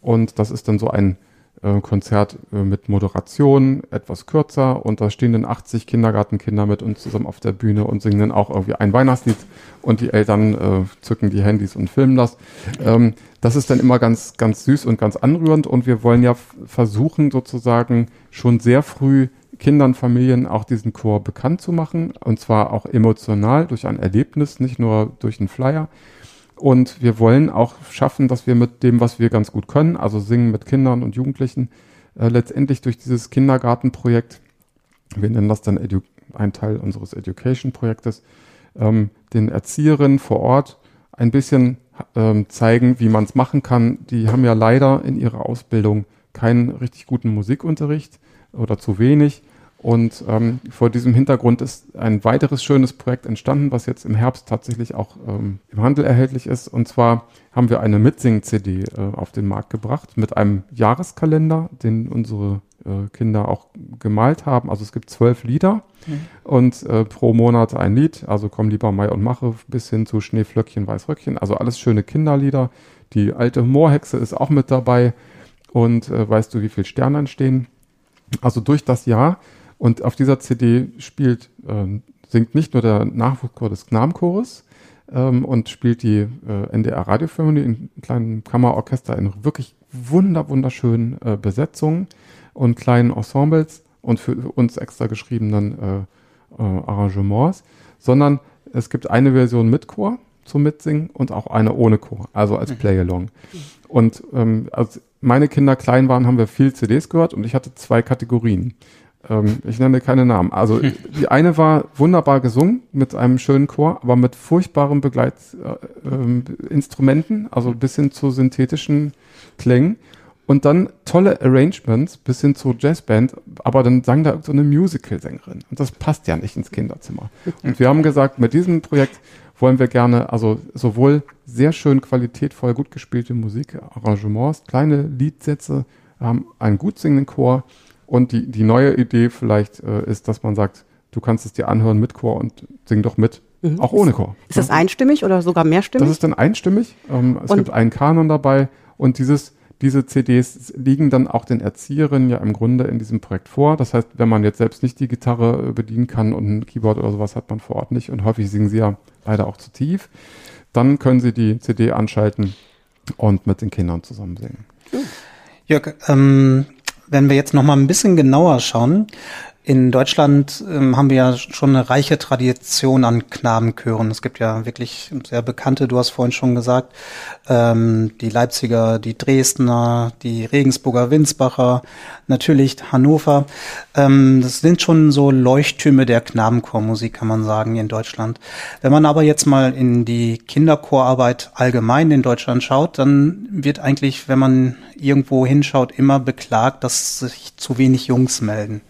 C: Und das ist dann so ein äh, Konzert äh, mit Moderation, etwas kürzer. Und da stehen dann 80 Kindergartenkinder mit uns zusammen auf der Bühne und singen dann auch irgendwie ein Weihnachtslied. Und die Eltern äh, zücken die Handys und filmen das. Ähm, das ist dann immer ganz, ganz süß und ganz anrührend. Und wir wollen ja versuchen, sozusagen schon sehr früh Kindern, Familien auch diesen Chor bekannt zu machen. Und zwar auch emotional durch ein Erlebnis, nicht nur durch einen Flyer. Und wir wollen auch schaffen, dass wir mit dem, was wir ganz gut können, also singen mit Kindern und Jugendlichen, äh, letztendlich durch dieses Kindergartenprojekt, wir nennen das dann Edu ein Teil unseres Education-Projektes, ähm, den Erzieherinnen vor Ort ein bisschen ähm, zeigen, wie man es machen kann. Die haben ja leider in ihrer Ausbildung keinen richtig guten Musikunterricht oder zu wenig. Und ähm, vor diesem Hintergrund ist ein weiteres schönes Projekt entstanden, was jetzt im Herbst tatsächlich auch ähm, im Handel erhältlich ist. Und zwar haben wir eine Mitsing-CD äh, auf den Markt gebracht mit einem Jahreskalender, den unsere äh, Kinder auch gemalt haben. Also es gibt zwölf Lieder mhm. und äh, pro Monat ein Lied. Also komm lieber Mai und Mache bis hin zu Schneeflöckchen, Weißröckchen. Also alles schöne Kinderlieder. Die alte Moorhexe ist auch mit dabei. Und äh, weißt du, wie viele Sterne entstehen? Also durch das Jahr und auf dieser CD spielt, äh, singt nicht nur der Nachwuchschor des Knabenchores ähm, und spielt die äh, NDR Radiophilharmonie in kleinen Kammerorchester in wirklich wunder, wunderschönen äh, Besetzungen und kleinen Ensembles und für uns extra geschriebenen äh, äh, Arrangements, sondern es gibt eine Version mit Chor zum Mitsingen und auch eine ohne Chor, also als mhm. Play-Along. Und ähm, als meine Kinder klein waren, haben wir viel CDs gehört und ich hatte zwei Kategorien. Ähm, ich nenne keine Namen. Also die eine war wunderbar gesungen mit einem schönen Chor, aber mit furchtbaren Begleitinstrumenten, äh, äh, also bis hin zu synthetischen Klängen. Und dann tolle Arrangements bis hin zu Jazzband, aber dann sang da so eine Musical-Sängerin. Und das passt ja nicht ins Kinderzimmer. Und wir haben gesagt, mit diesem Projekt wollen wir gerne also sowohl sehr schön qualitätvoll gut gespielte Musik, Arrangements, kleine Liedsätze, haben einen gut singenden Chor und die, die neue Idee vielleicht äh, ist, dass man sagt, du kannst es dir anhören mit Chor und sing doch mit, mhm. auch ohne Chor.
B: Ist das einstimmig oder sogar mehrstimmig?
C: Das ist dann einstimmig. Ähm, es und gibt einen Kanon dabei und dieses, diese CDs liegen dann auch den Erzieherinnen ja im Grunde in diesem Projekt vor. Das heißt, wenn man jetzt selbst nicht die Gitarre äh, bedienen kann und ein Keyboard oder sowas hat man vor Ort nicht und häufig singen sie ja leider auch zu tief, dann können sie die CD anschalten und mit den Kindern zusammen singen.
D: Jörg, ähm, wenn wir jetzt noch mal ein bisschen genauer schauen, in Deutschland ähm, haben wir ja schon eine reiche Tradition an Knabenchören. Es gibt ja wirklich sehr bekannte, du hast vorhin schon gesagt, ähm, die Leipziger, die Dresdner, die Regensburger Winsbacher, natürlich Hannover. Ähm, das sind schon so Leuchttürme der Knabenchormusik, kann man sagen, in Deutschland. Wenn man aber jetzt mal in die Kinderchorarbeit allgemein in Deutschland schaut, dann wird eigentlich, wenn man irgendwo hinschaut, immer beklagt, dass sich zu wenig Jungs melden.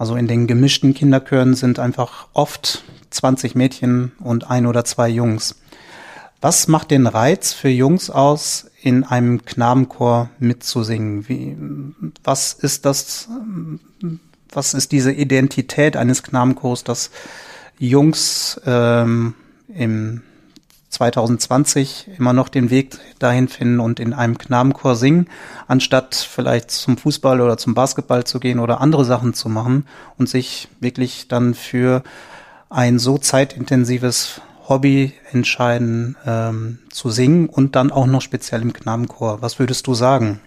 D: Also in den gemischten Kinderchören sind einfach oft 20 Mädchen und ein oder zwei Jungs. Was macht den Reiz für Jungs aus, in einem Knabenchor mitzusingen? Wie, was ist das, was ist diese Identität eines Knabenchors, dass Jungs ähm, im 2020 immer noch den Weg dahin finden und in einem Knabenchor singen, anstatt vielleicht zum Fußball oder zum Basketball zu gehen oder andere Sachen zu machen und sich wirklich dann für ein so zeitintensives Hobby entscheiden ähm, zu singen und dann auch noch speziell im Knabenchor. Was würdest du sagen?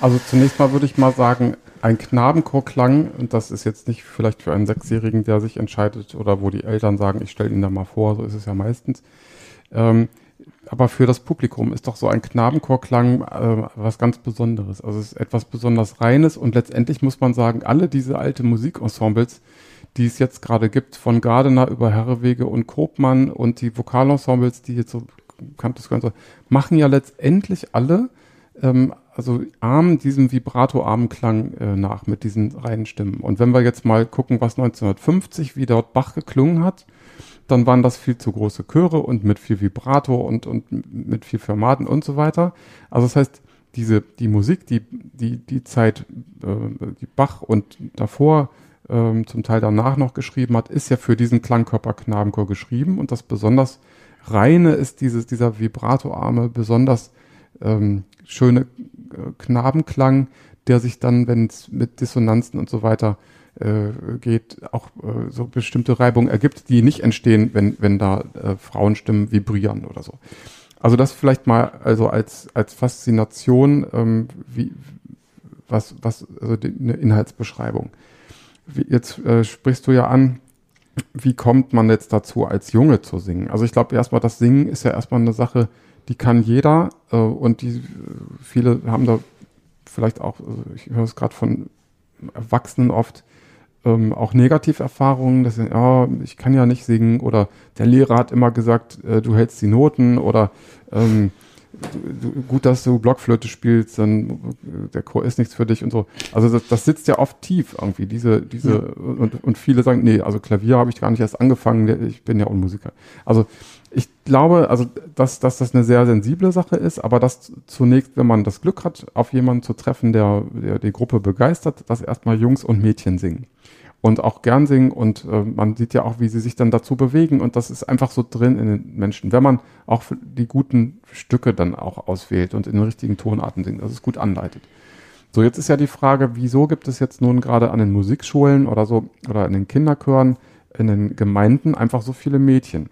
C: Also zunächst mal würde ich mal sagen, ein Knabenchorklang, und das ist jetzt nicht vielleicht für einen Sechsjährigen, der sich entscheidet oder wo die Eltern sagen, ich stelle ihn da mal vor, so ist es ja meistens, ähm, aber für das Publikum ist doch so ein Knabenchorklang äh, was ganz Besonderes. Also es ist etwas besonders Reines und letztendlich muss man sagen, alle diese alte Musikensembles, die es jetzt gerade gibt, von Gardener über Herrewege und Kropmann und die Vokalensembles, die jetzt so kanntes Ganze, machen ja letztendlich alle, ähm, also armen diesem vibrato-armen Klang äh, nach mit diesen reinen Stimmen. Und wenn wir jetzt mal gucken, was 1950, wie dort Bach geklungen hat, dann waren das viel zu große Chöre und mit viel Vibrato und, und mit viel Formaten und so weiter. Also das heißt, diese, die Musik, die, die, die Zeit, äh, die Bach und davor ähm, zum Teil danach noch geschrieben hat, ist ja für diesen Klangkörper Knabenchor geschrieben und das besonders reine ist dieses, dieser vibratoarme, besonders ähm, schöne äh, Knabenklang, der sich dann, wenn es mit Dissonanzen und so weiter äh, geht, auch äh, so bestimmte Reibungen ergibt, die nicht entstehen, wenn, wenn da äh, Frauenstimmen vibrieren oder so. Also das vielleicht mal also als, als Faszination, ähm, wie, was, was, also die, eine Inhaltsbeschreibung. Wie, jetzt äh, sprichst du ja an, wie kommt man jetzt dazu, als Junge zu singen? Also ich glaube erstmal, das Singen ist ja erstmal eine Sache, die kann jeder äh, und die viele haben da vielleicht auch, also ich höre es gerade von Erwachsenen oft, ähm, auch Negativerfahrungen, dass ja, ich kann ja nicht singen oder der Lehrer hat immer gesagt, äh, du hältst die Noten oder ähm, du, gut, dass du Blockflöte spielst, dann äh, der Chor ist nichts für dich und so. Also das, das sitzt ja oft tief irgendwie, diese, diese, ja. und, und viele sagen, nee, also Klavier habe ich gar nicht erst angefangen, ich bin ja auch Musiker. Also ich glaube, also dass, dass das eine sehr sensible Sache ist, aber dass zunächst, wenn man das Glück hat, auf jemanden zu treffen, der, der die Gruppe begeistert, dass erstmal Jungs und Mädchen singen und auch gern singen und äh, man sieht ja auch, wie sie sich dann dazu bewegen und das ist einfach so drin in den Menschen, wenn man auch die guten Stücke dann auch auswählt und in den richtigen Tonarten singt, dass es gut anleitet. So, jetzt ist ja die Frage, wieso gibt es jetzt nun gerade an den Musikschulen oder so oder in den Kinderchören, in den Gemeinden einfach so viele Mädchen?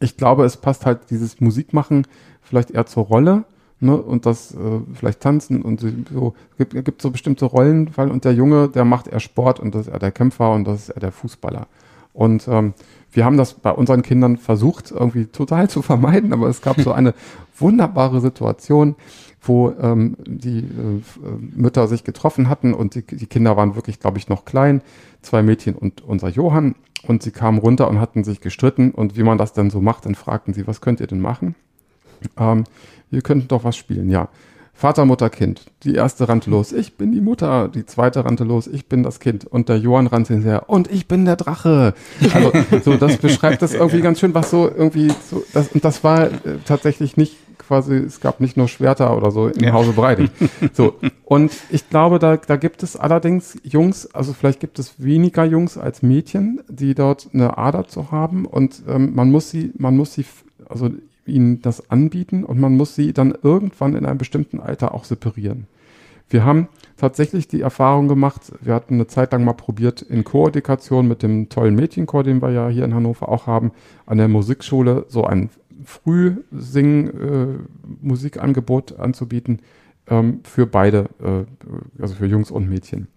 C: Ich glaube, es passt halt dieses Musikmachen vielleicht eher zur Rolle ne, und das äh, vielleicht tanzen und so. Gibt, gibt so bestimmte Rollen, weil und der Junge, der macht eher Sport und das ist er der Kämpfer und das ist er der Fußballer. Und ähm, wir haben das bei unseren Kindern versucht, irgendwie total zu vermeiden, aber es gab so eine wunderbare Situation, wo ähm, die äh, Mütter sich getroffen hatten und die, die Kinder waren wirklich, glaube ich, noch klein, zwei Mädchen und unser Johann. Und sie kamen runter und hatten sich gestritten. Und wie man das dann so macht, dann fragten sie, was könnt ihr denn machen? Ähm, wir könnten doch was spielen, ja. Vater, Mutter, Kind. Die erste rannte los, ich bin die Mutter. Die zweite rannte los, ich bin das Kind. Und der Johann rannte hinterher, und ich bin der Drache. Also, so, das beschreibt das irgendwie ganz schön, was so irgendwie, so, das, und das war äh, tatsächlich nicht quasi, es gab nicht nur Schwerter oder so im ja. Hause Breiding. So. Und ich glaube, da, da gibt es allerdings Jungs, also vielleicht gibt es weniger Jungs als Mädchen, die dort eine Ader zu haben und ähm, man muss sie, man muss sie, also ihnen das anbieten und man muss sie dann irgendwann in einem bestimmten Alter auch separieren. Wir haben tatsächlich die Erfahrung gemacht, wir hatten eine Zeit lang mal probiert, in Koordination mit dem tollen Mädchenchor, den wir ja hier in Hannover auch haben, an der Musikschule so ein Frühsing-Musikangebot äh, anzubieten ähm, für beide, äh, also für Jungs und Mädchen.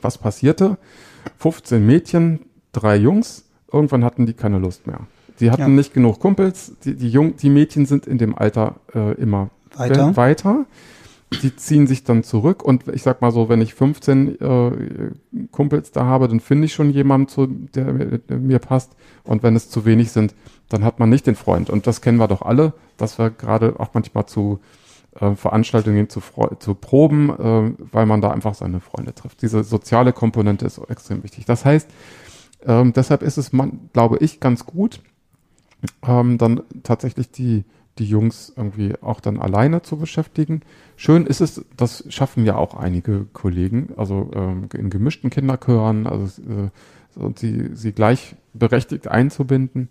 C: Was passierte? 15 Mädchen, drei Jungs, irgendwann hatten die keine Lust mehr. Die hatten ja. nicht genug Kumpels. Die, die, Jung, die Mädchen sind in dem Alter äh, immer weiter. weiter. Die ziehen sich dann zurück und ich sag mal so, wenn ich 15 äh, Kumpels da habe, dann finde ich schon jemanden, zu, der, der, mir passt. Und wenn es zu wenig sind, dann hat man nicht den Freund. Und das kennen wir doch alle, dass wir gerade auch manchmal zu äh, Veranstaltungen zu, zu proben, äh, weil man da einfach seine Freunde trifft. Diese soziale Komponente ist extrem wichtig. Das heißt, ähm, deshalb ist es, man, glaube ich, ganz gut, ähm, dann tatsächlich die, die Jungs irgendwie auch dann alleine zu beschäftigen. Schön ist es, das schaffen ja auch einige Kollegen, also ähm, in gemischten Kinderchören, also äh, und sie, sie gleichberechtigt einzubinden.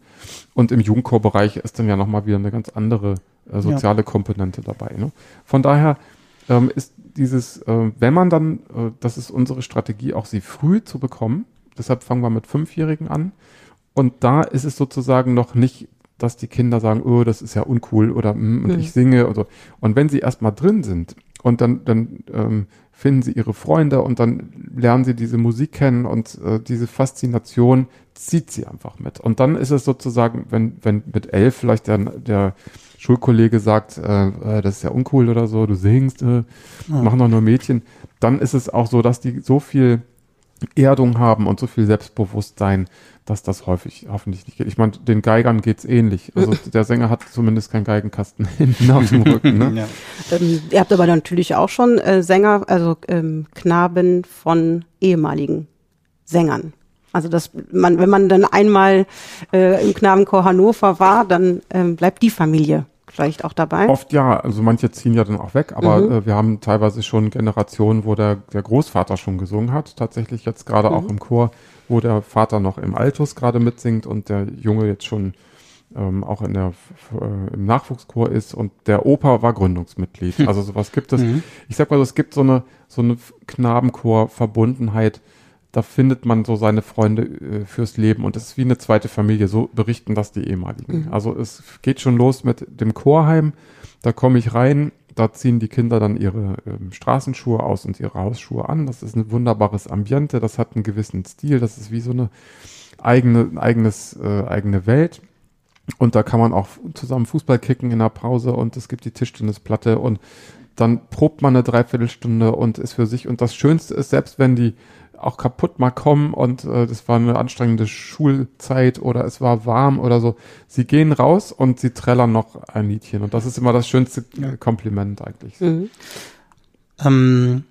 C: Und im Jugendchorbereich ist dann ja nochmal wieder eine ganz andere äh, soziale ja. Komponente dabei. Ne? Von daher ähm, ist dieses, äh, wenn man dann, äh, das ist unsere Strategie, auch sie früh zu bekommen. Deshalb fangen wir mit Fünfjährigen an. Und da ist es sozusagen noch nicht, dass die Kinder sagen, oh, das ist ja uncool oder mm, und mhm. ich singe und so. Und wenn sie erstmal drin sind und dann, dann ähm, finden sie ihre Freunde und dann lernen sie diese Musik kennen und äh, diese Faszination zieht sie einfach mit. Und dann ist es sozusagen, wenn, wenn mit elf vielleicht der, der Schulkollege sagt, äh, äh, das ist ja uncool oder so, du singst, äh, ja. machen doch nur Mädchen, dann ist es auch so, dass die so viel Erdung haben und so viel Selbstbewusstsein, dass das häufig hoffentlich nicht geht. Ich meine, den Geigern geht's ähnlich. Also der Sänger hat zumindest keinen Geigenkasten hinten auf dem Rücken. Ne?
B: Ja. Ähm, ihr habt aber natürlich auch schon äh, Sänger, also ähm, Knaben von ehemaligen Sängern. Also dass man, wenn man dann einmal äh, im Knabenchor Hannover war, dann ähm, bleibt die Familie vielleicht auch dabei?
C: Oft ja, also manche ziehen ja dann auch weg, aber mhm. äh, wir haben teilweise schon Generationen, wo der, der Großvater schon gesungen hat, tatsächlich jetzt gerade mhm. auch im Chor, wo der Vater noch im Altus gerade mitsingt und der Junge jetzt schon ähm, auch in der, äh, im Nachwuchschor ist und der Opa war Gründungsmitglied. Also sowas gibt es. Mhm. Ich sag mal, es gibt so eine, so eine Knabenchor-Verbundenheit, da findet man so seine Freunde äh, fürs Leben und es ist wie eine zweite Familie. So berichten das die ehemaligen. Mhm. Also es geht schon los mit dem Chorheim. Da komme ich rein, da ziehen die Kinder dann ihre ähm, Straßenschuhe aus und ihre Hausschuhe an. Das ist ein wunderbares Ambiente, das hat einen gewissen Stil, das ist wie so eine eigene, eigenes, äh, eigene Welt. Und da kann man auch zusammen Fußball kicken in der Pause und es gibt die Tischtennisplatte und dann probt man eine Dreiviertelstunde und ist für sich. Und das Schönste ist, selbst wenn die auch kaputt mal kommen und äh, das war eine anstrengende Schulzeit oder es war warm oder so. Sie gehen raus und sie trällern noch ein Liedchen und das ist immer das schönste Kompliment eigentlich. Mhm.
D: Ähm,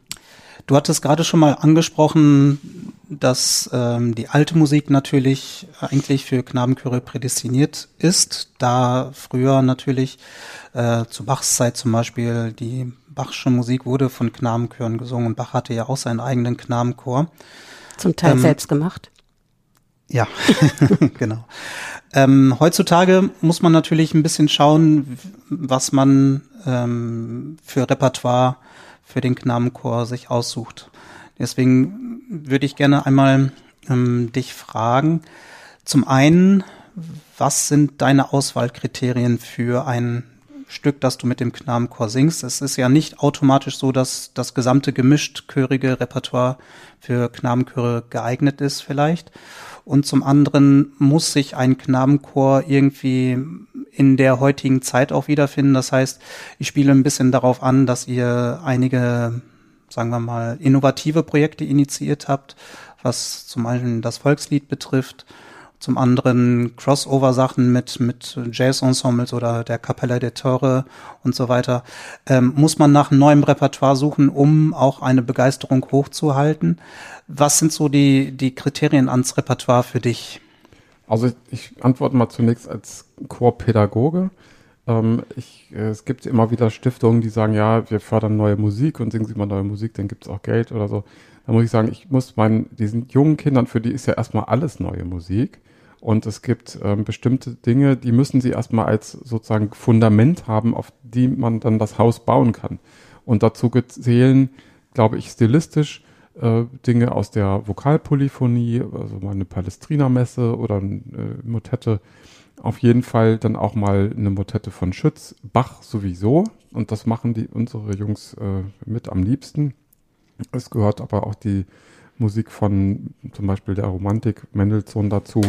D: du hattest gerade schon mal angesprochen, dass ähm, die alte Musik natürlich eigentlich für Knabenchöre prädestiniert ist, da früher natürlich äh, zu Bachs Zeit zum Beispiel die Bachsche Musik wurde von Knabenchören gesungen und Bach hatte ja auch seinen eigenen Knabenchor.
B: Zum Teil ähm, selbst gemacht.
D: Ja, genau. Ähm, heutzutage muss man natürlich ein bisschen schauen, was man ähm, für Repertoire für den Knabenchor sich aussucht. Deswegen würde ich gerne einmal ähm, dich fragen. Zum einen, was sind deine Auswahlkriterien für ein Stück, das du mit dem Knabenchor singst. Es ist ja nicht automatisch so, dass das gesamte gemischt-chörige Repertoire für Knabenchöre geeignet ist vielleicht. Und zum anderen muss sich ein Knabenchor irgendwie in der heutigen Zeit auch wiederfinden. Das heißt, ich spiele ein bisschen darauf an, dass ihr einige, sagen wir mal, innovative Projekte initiiert habt, was zum einen das Volkslied betrifft zum anderen Crossover-Sachen mit, mit Jazz-Ensembles oder der Capella der Tore und so weiter. Ähm, muss man nach neuem Repertoire suchen, um auch eine Begeisterung hochzuhalten? Was sind so die, die Kriterien ans Repertoire für dich?
C: Also ich, antworte mal zunächst als Chorpädagoge. Ähm, ich, es gibt immer wieder Stiftungen, die sagen, ja, wir fördern neue Musik und singen Sie mal neue Musik, dann gibt es auch Geld oder so. Da muss ich sagen, ich muss meinen, diesen jungen Kindern, für die ist ja erstmal alles neue Musik. Und es gibt ähm, bestimmte Dinge, die müssen sie erstmal als sozusagen Fundament haben, auf die man dann das Haus bauen kann. Und dazu zählen, glaube ich, stilistisch äh, Dinge aus der Vokalpolyphonie, also mal eine Palestrina-Messe oder eine äh, Motette. Auf jeden Fall dann auch mal eine Motette von Schütz, Bach sowieso. Und das machen die unsere Jungs äh, mit am liebsten. Es gehört aber auch die Musik von zum Beispiel der Romantik Mendelssohn dazu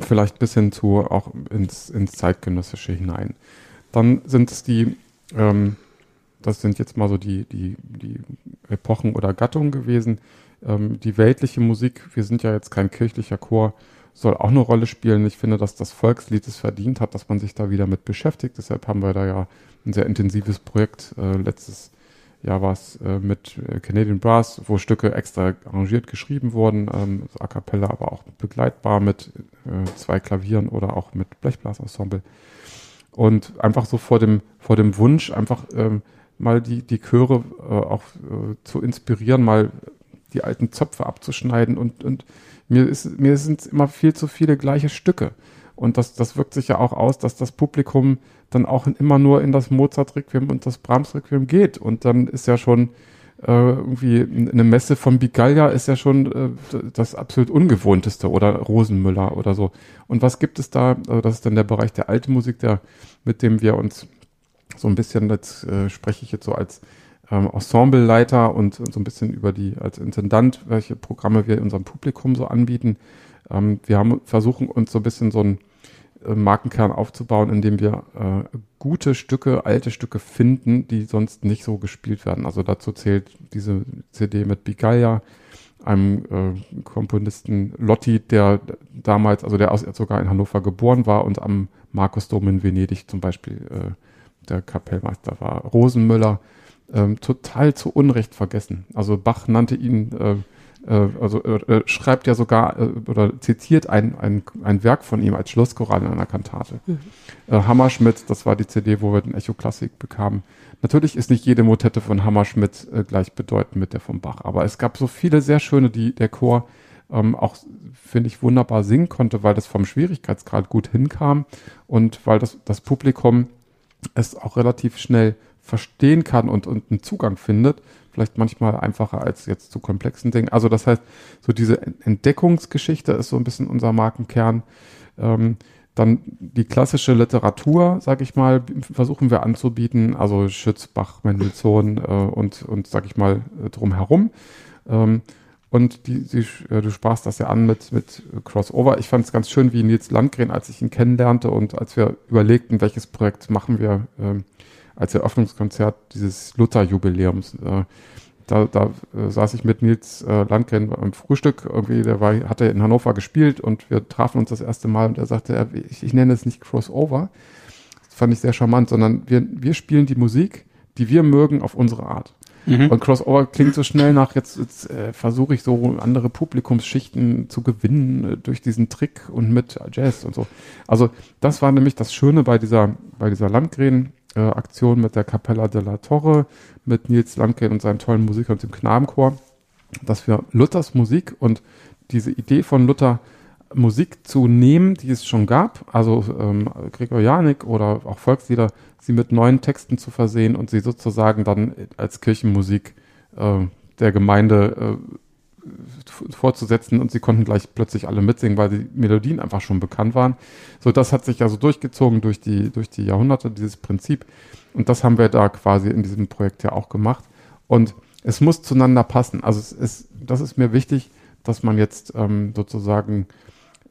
C: vielleicht bis hin zu auch ins, ins Zeitgenössische hinein. Dann sind es die, ähm, das sind jetzt mal so die, die, die Epochen oder Gattungen gewesen. Ähm, die weltliche Musik, wir sind ja jetzt kein kirchlicher Chor, soll auch eine Rolle spielen. Ich finde, dass das Volkslied es verdient hat, dass man sich da wieder mit beschäftigt. Deshalb haben wir da ja ein sehr intensives Projekt. Äh, letztes Jahr war es äh, mit äh, Canadian Brass, wo Stücke extra arrangiert geschrieben wurden, ähm, so a cappella, aber auch begleitbar mit äh, zwei Klavieren oder auch mit Blechblasensemble. Und einfach so vor dem, vor dem Wunsch, einfach ähm, mal die, die Chöre äh, auch äh, zu inspirieren, mal die alten Zöpfe abzuschneiden und, und mir ist, mir sind immer viel zu viele gleiche Stücke. Und das, das wirkt sich ja auch aus, dass das Publikum dann auch immer nur in das Mozart-Requiem und das Brahms-Requiem geht. Und dann ist ja schon äh, irgendwie eine Messe von Bigaglia ist ja schon äh, das absolut Ungewohnteste oder Rosenmüller oder so. Und was gibt es da? Also das ist dann der Bereich der alten Musik, der, mit dem wir uns so ein bisschen, jetzt äh, spreche ich jetzt so als ähm, Ensembleleiter und, und so ein bisschen über die, als Intendant, welche Programme wir unserem Publikum so anbieten. Ähm, wir haben versuchen uns so ein bisschen so äh, Markenkern aufzubauen, indem wir äh, gute Stücke, alte Stücke finden, die sonst nicht so gespielt werden. Also dazu zählt diese CD mit Bigaya, einem äh, Komponisten Lotti, der damals, also der aus, sogar in Hannover geboren war und am Markusdom in Venedig zum Beispiel äh, der Kapellmeister war. Rosenmüller, ähm, total zu Unrecht vergessen. Also Bach nannte ihn, äh, äh, also äh, schreibt ja sogar äh, oder zitiert ein, ein, ein Werk von ihm als Schlusschoral in einer Kantate. Mhm. Äh, Hammerschmidt, das war die CD, wo wir den Echo Klassik bekamen. Natürlich ist nicht jede Motette von Hammerschmidt äh, gleich bedeutend mit der von Bach, aber es gab so viele sehr schöne, die der Chor ähm, auch, finde ich, wunderbar singen konnte, weil das vom Schwierigkeitsgrad gut hinkam und weil das, das Publikum es auch relativ schnell verstehen kann und, und einen Zugang findet. Vielleicht manchmal einfacher als jetzt zu komplexen Dingen. Also das heißt, so diese Entdeckungsgeschichte ist so ein bisschen unser Markenkern. Ähm, dann die klassische Literatur, sage ich mal, versuchen wir anzubieten, also Schütz, Bach, Mendelssohn äh, und, und sage ich mal, drumherum. Ähm, und die, die, äh, du sprachst das ja an mit, mit Crossover. Ich fand es ganz schön, wie Nils Landgren, als ich ihn kennenlernte und als wir überlegten, welches Projekt machen wir, ähm, als Eröffnungskonzert dieses Luther-Jubiläums. Äh, da, da äh, saß ich mit Nils äh, Landgren beim Frühstück, irgendwie, der war, hatte in Hannover gespielt und wir trafen uns das erste Mal und er sagte, er, ich, ich nenne es nicht Crossover. Das fand ich sehr charmant, sondern wir, wir spielen die Musik, die wir mögen, auf unsere Art. Mhm. Und Crossover klingt so schnell nach, jetzt, jetzt äh, versuche ich so andere Publikumsschichten zu gewinnen äh, durch diesen Trick und mit Jazz und so. Also das war nämlich das Schöne bei dieser, bei dieser Landgren äh, Aktion mit der Capella della Torre, mit Nils Landgren und seinen tollen Musikern und dem Knabenchor, dass wir Luthers Musik und diese Idee von Luther Musik zu nehmen, die es schon gab, also ähm, Gregorianik oder auch Volkslieder, sie mit neuen Texten zu versehen und sie sozusagen dann als Kirchenmusik äh, der Gemeinde äh, fortzusetzen und sie konnten gleich plötzlich alle mitsingen, weil die Melodien einfach schon bekannt waren. So, das hat sich also durchgezogen durch die, durch die Jahrhunderte, dieses Prinzip. Und das haben wir da quasi in diesem Projekt ja auch gemacht. Und es muss zueinander passen. Also es ist, das ist mir wichtig, dass man jetzt ähm, sozusagen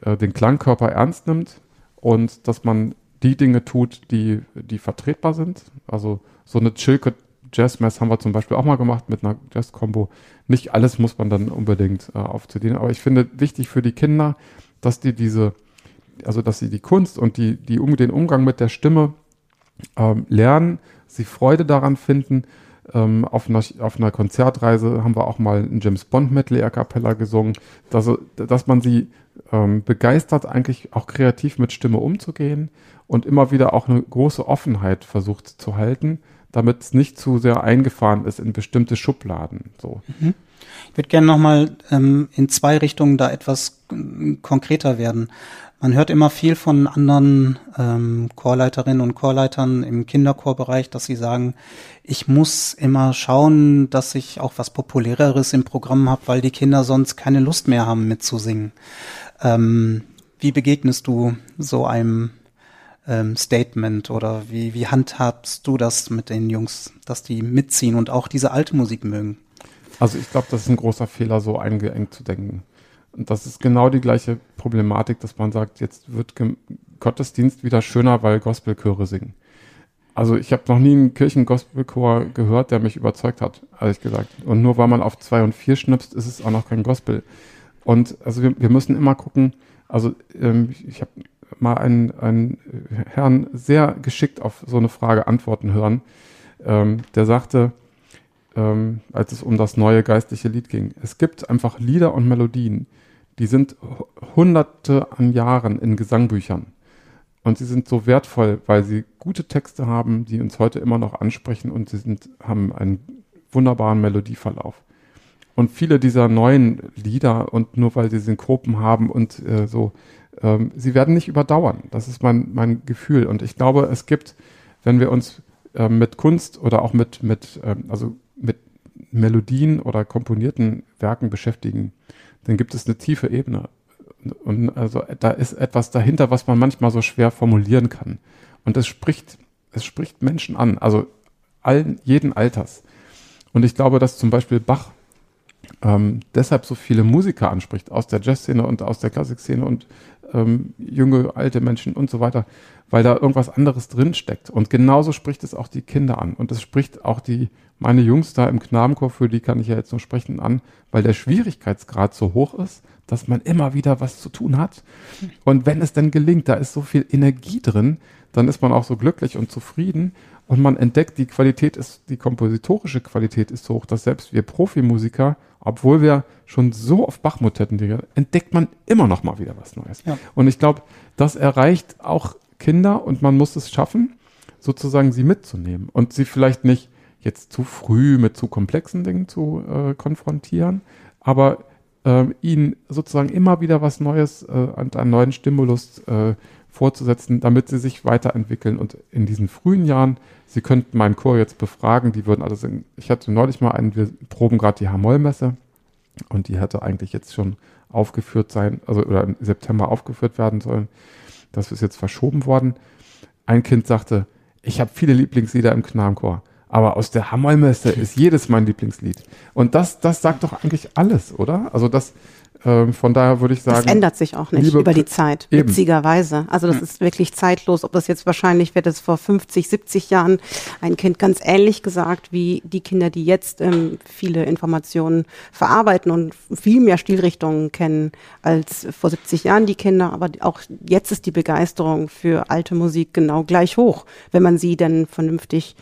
C: äh, den Klangkörper ernst nimmt und dass man die Dinge tut, die, die vertretbar sind. Also so eine Chilke Jazz Mess haben wir zum Beispiel auch mal gemacht mit einer Jazz-Combo. Nicht alles muss man dann unbedingt äh, aufzudienen, aber ich finde wichtig für die Kinder, dass die diese, also dass sie die Kunst und die, die um, den Umgang mit der Stimme ähm, lernen, sie Freude daran finden. Ähm, auf, einer, auf einer Konzertreise haben wir auch mal ein James Bond Medley a cappella gesungen, dass, dass man sie ähm, begeistert, eigentlich auch kreativ mit Stimme umzugehen und immer wieder auch eine große Offenheit versucht zu halten damit es nicht zu sehr eingefahren ist in bestimmte Schubladen. So.
D: Mhm. Ich würde gerne nochmal ähm, in zwei Richtungen da etwas äh, konkreter werden. Man hört immer viel von anderen ähm, Chorleiterinnen und Chorleitern im Kinderchorbereich, dass sie sagen, ich muss immer schauen, dass ich auch was Populäreres im Programm habe, weil die Kinder sonst keine Lust mehr haben mitzusingen. Ähm, wie begegnest du so einem ähm, Statement oder wie, wie handhabst du das mit den Jungs, dass die mitziehen und auch diese alte Musik mögen?
C: Also ich glaube, das ist ein großer Fehler, so eingeengt zu denken. Und das ist genau die gleiche Problematik, dass man sagt, jetzt wird Gottesdienst wieder schöner, weil Gospelchöre singen. Also ich habe noch nie einen Kirchengospelchor gehört, der mich überzeugt hat, ehrlich gesagt. Und nur weil man auf zwei und vier schnipst, ist es auch noch kein Gospel. Und also wir, wir müssen immer gucken, Also ähm, ich habe mal einen, einen Herrn sehr geschickt auf so eine Frage antworten hören. Ähm, der sagte, ähm, als es um das neue geistliche Lied ging, es gibt einfach Lieder und Melodien, die sind hunderte an Jahren in Gesangbüchern. Und sie sind so wertvoll, weil sie gute Texte haben, die uns heute immer noch ansprechen und sie sind, haben einen wunderbaren Melodieverlauf. Und viele dieser neuen Lieder und nur weil sie Synkopen haben und äh, so, ähm, sie werden nicht überdauern. Das ist mein, mein Gefühl. Und ich glaube, es gibt, wenn wir uns äh, mit Kunst oder auch mit, mit, ähm, also mit Melodien oder komponierten Werken beschäftigen, dann gibt es eine tiefe Ebene. Und also da ist etwas dahinter, was man manchmal so schwer formulieren kann. Und es spricht, es spricht Menschen an, also allen, jeden Alters. Und ich glaube, dass zum Beispiel Bach ähm, deshalb so viele Musiker anspricht, aus der Jazzszene und aus der Klassikszene und ähm, junge, alte Menschen und so weiter, weil da irgendwas anderes drinsteckt. Und genauso spricht es auch die Kinder an. Und es spricht auch die, meine Jungs da im Knabenchor, für die kann ich ja jetzt nur sprechen, an, weil der Schwierigkeitsgrad so hoch ist, dass man immer wieder was zu tun hat. Und wenn es dann gelingt, da ist so viel Energie drin, dann ist man auch so glücklich und zufrieden und man entdeckt, die Qualität ist, die kompositorische Qualität ist so hoch, dass selbst wir Profimusiker, obwohl wir schon so oft Bachmotetten, entdeckt man immer noch mal wieder was Neues. Ja. Und ich glaube, das erreicht auch Kinder und man muss es schaffen, sozusagen sie mitzunehmen und sie vielleicht nicht jetzt zu früh mit zu komplexen Dingen zu äh, konfrontieren, aber äh, ihnen sozusagen immer wieder was Neues äh, und einen neuen Stimulus äh, vorzusetzen, damit sie sich weiterentwickeln und in diesen frühen Jahren, Sie könnten meinen Chor jetzt befragen, die würden alles, in, ich hatte neulich mal einen, wir proben gerade die Hamoll-Messe und die hätte eigentlich jetzt schon aufgeführt sein, also oder im September aufgeführt werden sollen. Das ist jetzt verschoben worden. Ein Kind sagte, ich habe viele Lieblingslieder im Knabenchor, aber aus der Hamoll-Messe ist jedes mein Lieblingslied. Und das, das sagt doch eigentlich alles, oder? Also das, ähm, von daher würde ich sagen.
B: Das ändert sich auch nicht über die Zeit, eben. witzigerweise. Also das ist wirklich zeitlos. Ob das jetzt wahrscheinlich wäre das vor 50, 70 Jahren ein Kind ganz ähnlich gesagt wie die Kinder, die jetzt ähm, viele Informationen verarbeiten und viel mehr Stilrichtungen kennen als vor 70 Jahren die Kinder. Aber auch jetzt ist die Begeisterung für alte Musik genau gleich hoch, wenn man sie dann vernünftig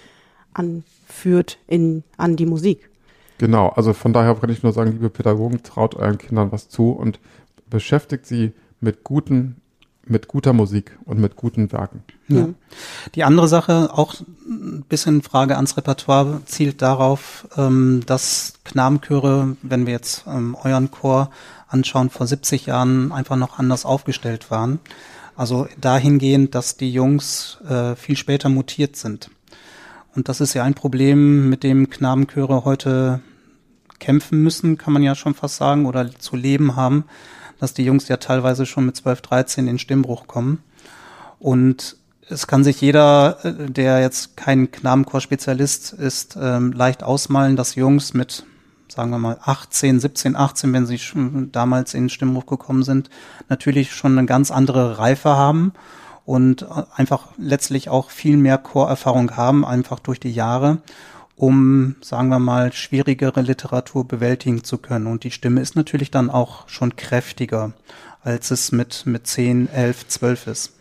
B: anführt in, an die Musik.
C: Genau, also von daher kann ich nur sagen, liebe Pädagogen, traut euren Kindern was zu und beschäftigt sie mit guten, mit guter Musik und mit guten Werken.
D: Ja. Die andere Sache, auch ein bisschen Frage ans Repertoire, zielt darauf, ähm, dass Knabenchöre, wenn wir jetzt ähm, euren Chor anschauen, vor 70 Jahren einfach noch anders aufgestellt waren. Also dahingehend, dass die Jungs äh, viel später mutiert sind. Und das ist ja ein Problem, mit dem Knabenchöre heute kämpfen müssen, kann man ja schon fast sagen, oder zu leben haben, dass die Jungs ja teilweise schon mit 12, 13 in Stimmbruch kommen. Und es kann sich jeder, äh, der jetzt kein Knabenchor-Spezialist ist, ähm, leicht ausmalen, dass Jungs mit, sagen wir mal, 18, 17, 18, wenn sie schon damals in Stimmbruch gekommen sind, natürlich schon eine ganz andere Reife haben und einfach letztlich auch viel mehr Chorerfahrung haben, einfach durch die Jahre, um, sagen wir mal, schwierigere Literatur bewältigen zu können. Und die Stimme ist natürlich dann auch schon kräftiger, als es mit, mit 10, 11, 12 ist.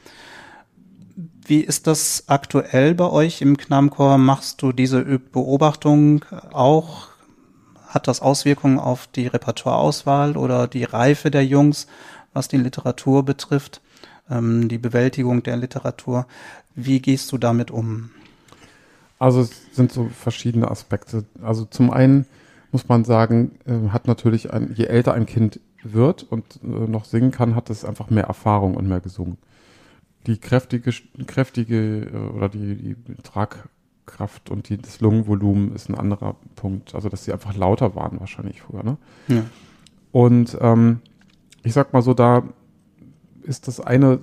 D: Wie ist das aktuell bei euch im Knabenchor? Machst du diese Beobachtung auch? Hat das Auswirkungen auf die Repertoireauswahl oder die Reife der Jungs, was die Literatur betrifft? Ähm, die Bewältigung der Literatur. Wie gehst du damit um?
C: Also es sind so verschiedene Aspekte. Also zum einen muss man sagen, äh, hat natürlich ein, je älter ein Kind wird und äh, noch singen kann, hat es einfach mehr Erfahrung und mehr gesungen. Die kräftige, kräftige äh, oder die, die Tragkraft und die, das Lungenvolumen ist ein anderer Punkt. Also dass sie einfach lauter waren wahrscheinlich früher. Ne? Ja. Und ähm, ich sag mal so, da ist das eine,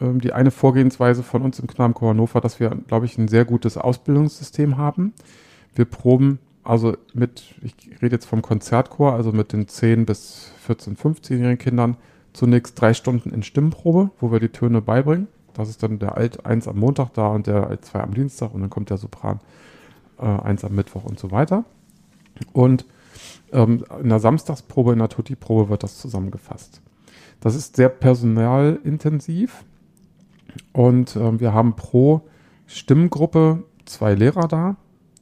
C: ähm, die eine Vorgehensweise von uns im Knabenchor Hannover, dass wir, glaube ich, ein sehr gutes Ausbildungssystem haben. Wir proben also mit, ich rede jetzt vom Konzertchor, also mit den 10 bis 14, 15-jährigen Kindern, zunächst drei Stunden in Stimmprobe, wo wir die Töne beibringen. Das ist dann der Alt 1 am Montag da und der Alt 2 am Dienstag und dann kommt der Sopran äh, 1 am Mittwoch und so weiter. Und ähm, in der Samstagsprobe, in der Tutti-Probe wird das zusammengefasst. Das ist sehr personalintensiv und äh, wir haben pro Stimmgruppe zwei Lehrer da,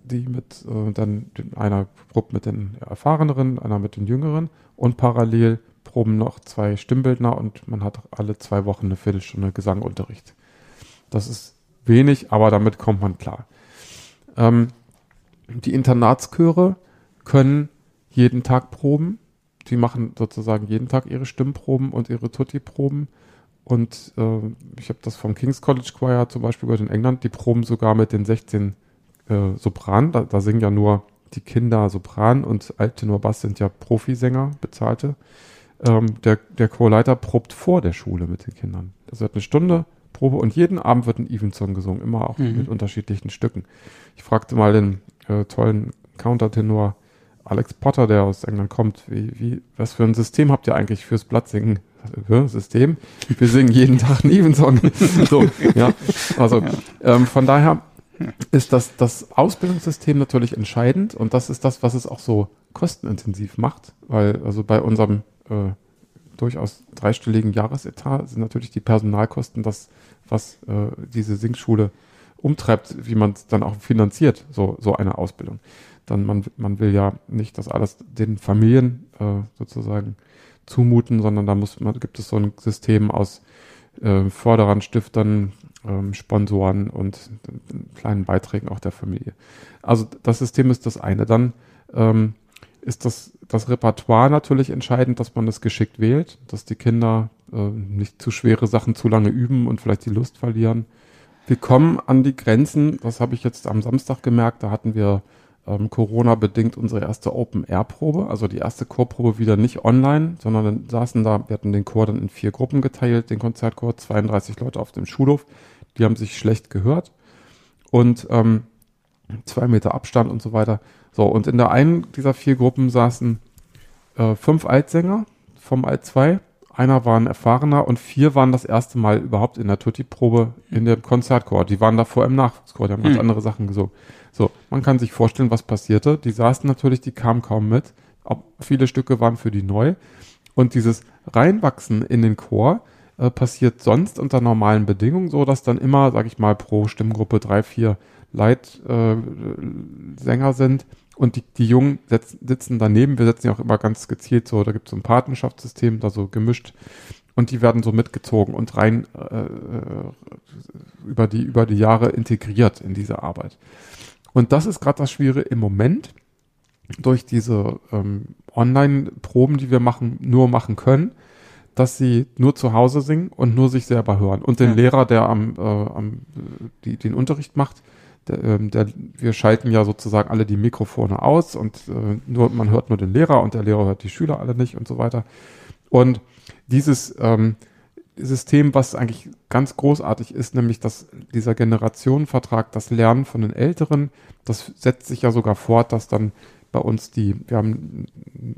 C: die mit äh, dann einer probt mit den Erfahreneren, einer mit den Jüngeren und parallel proben noch zwei Stimmbildner und man hat alle zwei Wochen eine Viertelstunde Gesangunterricht. Das ist wenig, aber damit kommt man klar. Ähm, die Internatschöre können jeden Tag proben. Die machen sozusagen jeden Tag ihre Stimmproben und ihre Tutti-Proben. Und äh, ich habe das vom King's College Choir zum Beispiel gehört in England. Die proben sogar mit den 16 äh, Sopran. Da, da, singen ja nur die Kinder Sopran und Alttenor Bass sind ja Profisänger, bezahlte. Ähm, der, der Chorleiter probt vor der Schule mit den Kindern. Das wird eine Stunde Probe und jeden Abend wird ein Evensong gesungen, immer auch mhm. mit unterschiedlichen Stücken. Ich fragte mal den äh, tollen Countertenor Alex Potter, der aus England kommt, wie, wie, was für ein System habt ihr eigentlich fürs Blattsingen? System. Wir singen jeden Tag einen Evensong. so, ja. Also ähm, von daher ist das, das Ausbildungssystem natürlich entscheidend und das ist das, was es auch so kostenintensiv macht, weil also bei unserem äh, durchaus dreistelligen Jahresetat sind natürlich die Personalkosten das, was äh, diese Singschule umtreibt, wie man es dann auch finanziert, so, so eine Ausbildung. Dann man, man will ja nicht das alles den Familien äh, sozusagen zumuten, sondern da muss man, gibt es so ein System aus äh, Förderern, Stiftern, ähm, Sponsoren und kleinen Beiträgen auch der Familie. Also das System ist das eine. Dann ähm, ist das, das Repertoire natürlich entscheidend, dass man es geschickt wählt, dass die Kinder äh, nicht zu schwere Sachen zu lange üben und vielleicht die Lust verlieren. Wir kommen an die Grenzen, das habe ich jetzt am Samstag gemerkt, da hatten wir ähm, Corona-bedingt unsere erste Open-Air-Probe, also die erste Chorprobe wieder nicht online, sondern dann saßen da, wir hatten den Chor dann in vier Gruppen geteilt, den Konzertchor, 32 Leute auf dem Schulhof, die haben sich schlecht gehört und ähm, zwei Meter Abstand und so weiter. So, und in der einen dieser vier Gruppen saßen äh, fünf Altsänger vom Alt 2, einer war ein erfahrener und vier waren das erste Mal überhaupt in der Tutti-Probe in dem Konzertchor. Die waren davor im Nachwuchschor, die haben ganz mhm. andere Sachen gesungen. So, man kann sich vorstellen, was passierte. Die saßen natürlich, die kamen kaum mit. Auch viele Stücke waren für die neu. Und dieses Reinwachsen in den Chor äh, passiert sonst unter normalen Bedingungen so, dass dann immer, sag ich mal, pro Stimmgruppe drei, vier Leitsänger äh, sind. Und die, die Jungen setzen, sitzen daneben. Wir setzen ja auch immer ganz gezielt so, da gibt es so ein Patenschaftssystem, da so gemischt. Und die werden so mitgezogen und rein äh, äh über, die, über die Jahre integriert in diese Arbeit. Und das ist gerade das Schwierige im Moment durch diese ähm, Online-Proben, die wir machen, nur machen können, dass sie nur zu Hause singen und nur sich selber hören. Und den ja. Lehrer, der am, äh, am die, den Unterricht macht, der, ähm, der, wir schalten ja sozusagen alle die Mikrofone aus und äh, nur man hört nur den Lehrer und der Lehrer hört die Schüler alle nicht und so weiter. Und dieses ähm, System, was eigentlich ganz großartig ist, nämlich dass dieser Generationenvertrag, das Lernen von den Älteren, das setzt sich ja sogar fort, dass dann bei uns die, wir haben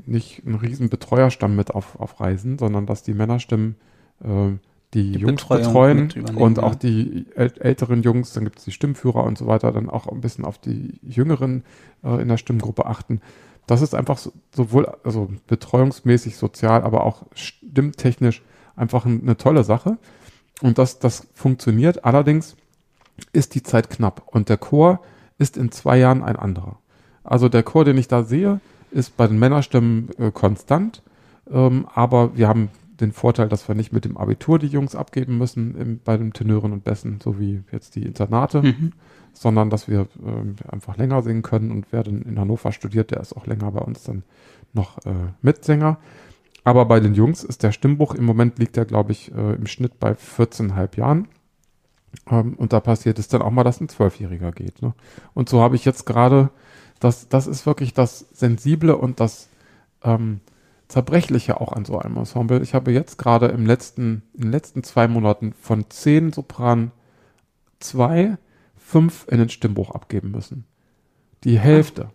C: nicht einen riesen Betreuerstamm mit auf, auf Reisen, sondern dass die Männerstimmen äh, die, die Jungs Betreuung betreuen und auch die älteren Jungs, dann gibt es die Stimmführer und so weiter, dann auch ein bisschen auf die Jüngeren äh, in der Stimmgruppe achten. Das ist einfach so, sowohl also betreuungsmäßig, sozial, aber auch stimmtechnisch einfach eine tolle Sache. Und das, das funktioniert. Allerdings ist die Zeit knapp und der Chor ist in zwei Jahren ein anderer. Also der Chor, den ich da sehe, ist bei den Männerstimmen äh, konstant, ähm, aber wir haben den Vorteil, dass wir nicht mit dem Abitur die Jungs abgeben müssen im, bei den Tenören und Bässen, so wie jetzt die Internate, mhm. sondern dass wir äh, einfach länger singen können und wer dann in Hannover studiert, der ist auch länger bei uns dann noch äh, Mitsänger. Aber bei den Jungs ist der Stimmbruch, im Moment liegt er, glaube ich, äh, im Schnitt bei 14,5 Jahren. Ähm, und da passiert es dann auch mal, dass ein Zwölfjähriger geht. Ne? Und so habe ich jetzt gerade, das, das ist wirklich das Sensible und das ähm, Zerbrechliche auch an so einem Ensemble. Ich habe jetzt gerade im letzten, in den letzten zwei Monaten von zehn Sopranen zwei, fünf in den Stimmbruch abgeben müssen. Die Hälfte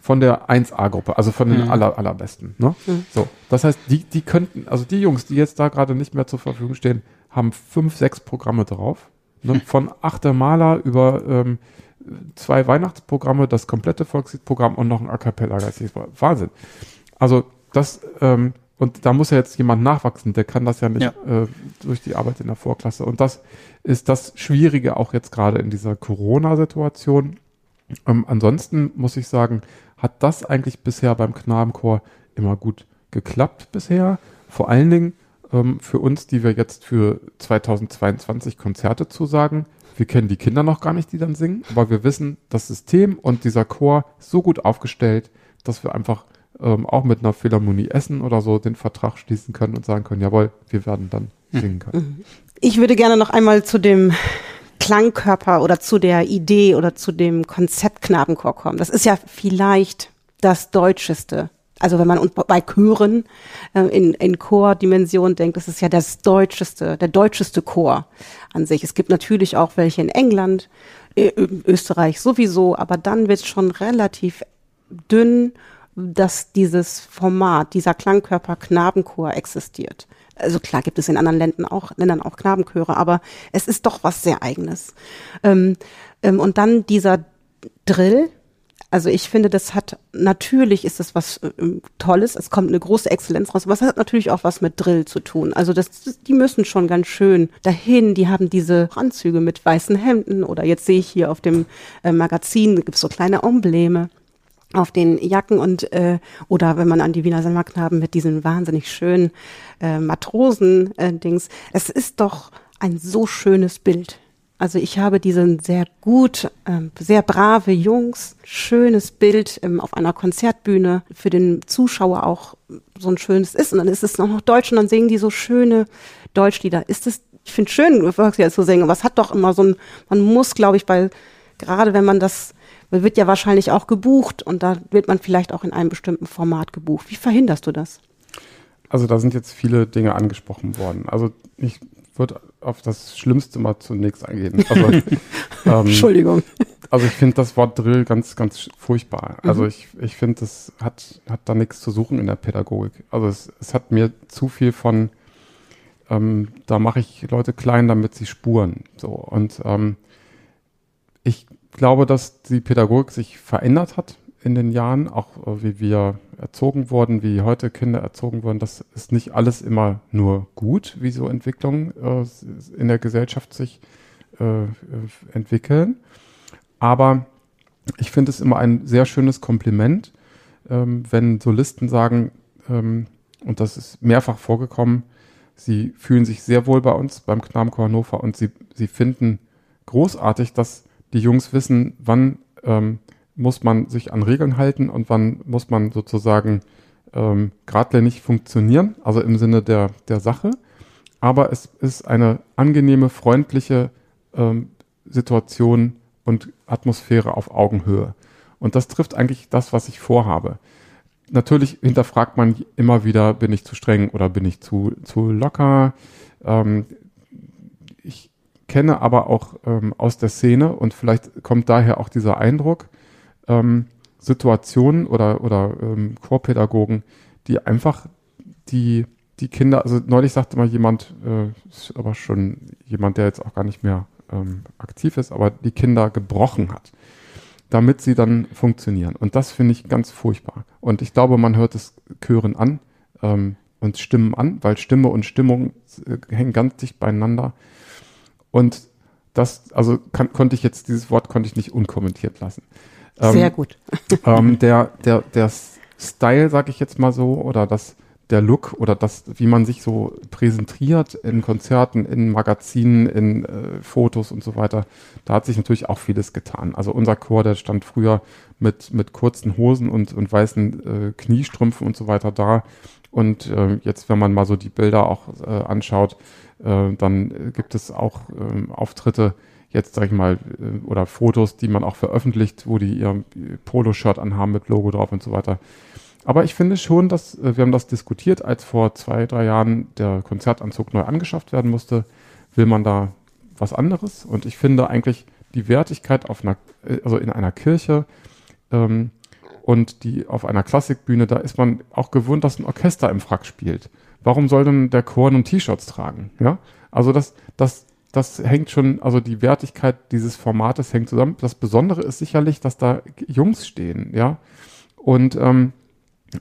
C: von der 1A-Gruppe, also von den mhm. aller, allerbesten. Ne? Mhm. So, das heißt, die, die könnten, also die Jungs, die jetzt da gerade nicht mehr zur Verfügung stehen, haben fünf, sechs Programme drauf. Ne? Von achter Maler über ähm, zwei Weihnachtsprogramme, das komplette Volksliedprogramm und noch ein A cappella Wahnsinn. Also das, ähm, und da muss ja jetzt jemand nachwachsen, der kann das ja nicht
D: Ja.
C: Äh, durch die Arbeit in der Vorklasse. Und das ist das Schwierige auch jetzt gerade in dieser Corona-Situation. Ähm, ansonsten muss ich sagen, hat das eigentlich bisher beim Knabenchor immer gut geklappt bisher. Vor allen Dingen ähm, für uns, die wir jetzt für 2022 Konzerte zusagen. Wir kennen die Kinder noch gar nicht, die dann singen, aber wir wissen, das System und dieser Chor ist so gut aufgestellt, dass wir einfach ähm, auch mit einer Philharmonie Essen oder so den Vertrag schließen können und sagen können, jawohl, wir werden dann singen können.
B: Ich würde gerne noch einmal zu dem Klangkörper oder zu der Idee oder zu dem Konzept Knabenchor kommen. Das ist ja vielleicht das Deutscheste. Also wenn man bei Chören äh, in, in Chordimension denkt, das ist ja das Deutscheste, der deutscheste Chor an sich. Es gibt natürlich auch welche in England, Österreich sowieso, aber dann wird es schon relativ dünn, dass dieses Format, dieser Klangkörper Knabenchor existiert. Also klar gibt es in anderen Ländern auch, Ländern auch Knabenchöre, aber es ist doch was sehr eigenes. Ähm, ähm, und dann dieser Drill. Also ich finde, das hat, natürlich ist das was ähm, Tolles, es kommt eine große Exzellenz raus, aber es hat natürlich auch was mit Drill zu tun. Also das, die müssen schon ganz schön dahin, die haben diese Anzüge mit weißen Hemden oder jetzt sehe ich hier auf dem äh, Magazin, gibt es so kleine Embleme auf den Jacken und äh, oder wenn man an die Wiener Sommerknaben mit diesen wahnsinnig schönen äh, Matrosen äh. Es ist doch ein so schönes Bild. Also ich habe diesen sehr gut, ähm, sehr brave Jungs, schönes Bild ähm, auf einer Konzertbühne für den Zuschauer auch so ein schönes ist und dann ist es noch, noch Deutsch und dann singen die so schöne Deutschlieder. Ist es, ich finde schön, Volkslieder zu singen, aber es hat doch immer so ein, man muss, glaube ich, bei gerade wenn man das man wird ja wahrscheinlich auch gebucht und da wird man vielleicht auch in einem bestimmten Format gebucht. Wie verhinderst du das?
C: Also da sind jetzt viele Dinge angesprochen worden. Also ich würde auf das Schlimmste mal zunächst eingehen. Also, ähm,
B: Entschuldigung.
C: also ich finde das Wort Drill ganz, ganz furchtbar. Also ich, ich finde, das hat, hat da nichts zu suchen in der Pädagogik. Also es, es hat mir zu viel von, ähm, da mache ich Leute klein, damit sie spuren. So und ähm, ich glaube, dass die Pädagogik sich verändert hat in den Jahren, auch äh, wie wir erzogen wurden, wie heute Kinder erzogen wurden. Das ist nicht alles immer nur gut, wie so Entwicklungen äh, in der Gesellschaft sich äh, entwickeln. Aber ich finde es immer ein sehr schönes Kompliment, ähm, wenn Solisten sagen, ähm, und das ist mehrfach vorgekommen, sie fühlen sich sehr wohl bei uns beim Knabenchor Hannover und sie, sie finden großartig, dass die Jungs wissen, wann ähm, muss man sich an Regeln halten und wann muss man sozusagen ähm, geradlinig funktionieren, also im Sinne der, der Sache. Aber es ist eine angenehme, freundliche ähm, Situation und Atmosphäre auf Augenhöhe. Und das trifft eigentlich das, was ich vorhabe. Natürlich hinterfragt man immer wieder, bin ich zu streng oder bin ich zu, zu locker. Ähm, kenne aber auch ähm, aus der Szene und vielleicht kommt daher auch dieser Eindruck, ähm, Situationen oder, oder ähm, Chorpädagogen, die einfach die, die Kinder, also neulich sagte mal jemand, äh, aber schon jemand, der jetzt auch gar nicht mehr ähm, aktiv ist, aber die Kinder gebrochen hat, damit sie dann funktionieren. Und das finde ich ganz furchtbar. Und ich glaube, man hört es Chören an ähm, und Stimmen an, weil Stimme und Stimmung äh, hängen ganz dicht beieinander. Und das, also kann, konnte ich jetzt, dieses Wort konnte ich nicht unkommentiert lassen. Ähm,
B: Sehr gut.
C: ähm, der, der, der Style, sag ich jetzt mal so, oder das, der Look oder das, wie man sich so präsentiert in Konzerten, in Magazinen, in äh, Fotos und so weiter, da hat sich natürlich auch vieles getan. Also unser Chor, der stand früher mit, mit kurzen Hosen und, und weißen äh, Kniestrümpfen und so weiter da. Und äh, jetzt, wenn man mal so die Bilder auch äh, anschaut, äh, dann gibt es auch äh, Auftritte, jetzt sag ich mal, äh, oder Fotos, die man auch veröffentlicht, wo die ihr Poloshirt anhaben mit Logo drauf und so weiter. Aber ich finde schon, dass äh, wir haben das diskutiert, als vor zwei, drei Jahren der Konzertanzug neu angeschafft werden musste, will man da was anderes. Und ich finde eigentlich die Wertigkeit auf einer, äh, also in einer Kirche ähm, und die auf einer Klassikbühne, da ist man auch gewohnt, dass ein Orchester im Frack spielt. Warum soll denn der Chor nun T-Shirts tragen? Ja, also das, das, das hängt schon, also die Wertigkeit dieses Formates hängt zusammen. Das Besondere ist sicherlich, dass da Jungs stehen, ja, und ähm,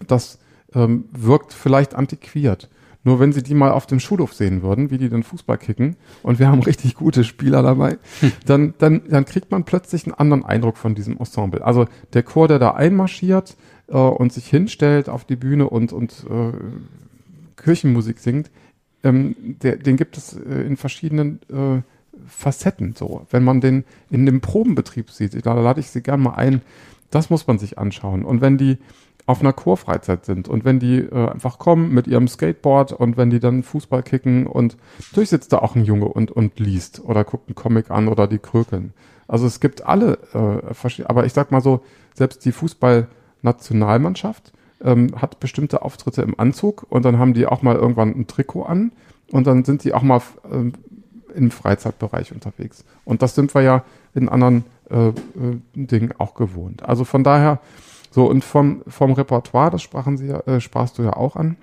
C: das ähm, wirkt vielleicht antiquiert. Nur wenn sie die mal auf dem Schulhof sehen würden, wie die den Fußball kicken, und wir haben richtig gute Spieler dabei, hm. dann, dann, dann kriegt man plötzlich einen anderen Eindruck von diesem Ensemble. Also der Chor, der da einmarschiert äh, und sich hinstellt auf die Bühne und, und äh, Kirchenmusik singt, ähm, der, den gibt es äh, in verschiedenen äh, Facetten so. Wenn man den in dem Probenbetrieb sieht, da lade ich Sie gerne mal ein, das muss man sich anschauen. Und wenn die auf einer Chorfreizeit sind und wenn die äh, einfach kommen mit ihrem Skateboard und wenn die dann Fußball kicken und natürlich sitzt da auch ein Junge und, und liest oder guckt einen Comic an oder die krökeln. Also es gibt alle, äh, aber ich sag mal so, selbst die Fußballnationalmannschaft ähm, hat bestimmte Auftritte im Anzug und dann haben die auch mal irgendwann ein Trikot an und dann sind die auch mal äh, im Freizeitbereich unterwegs. Und das sind wir ja in anderen äh, äh, Dingen auch gewohnt. Also von daher, so, und vom, vom Repertoire, das sprachen Sie, äh, sprachst du ja auch an.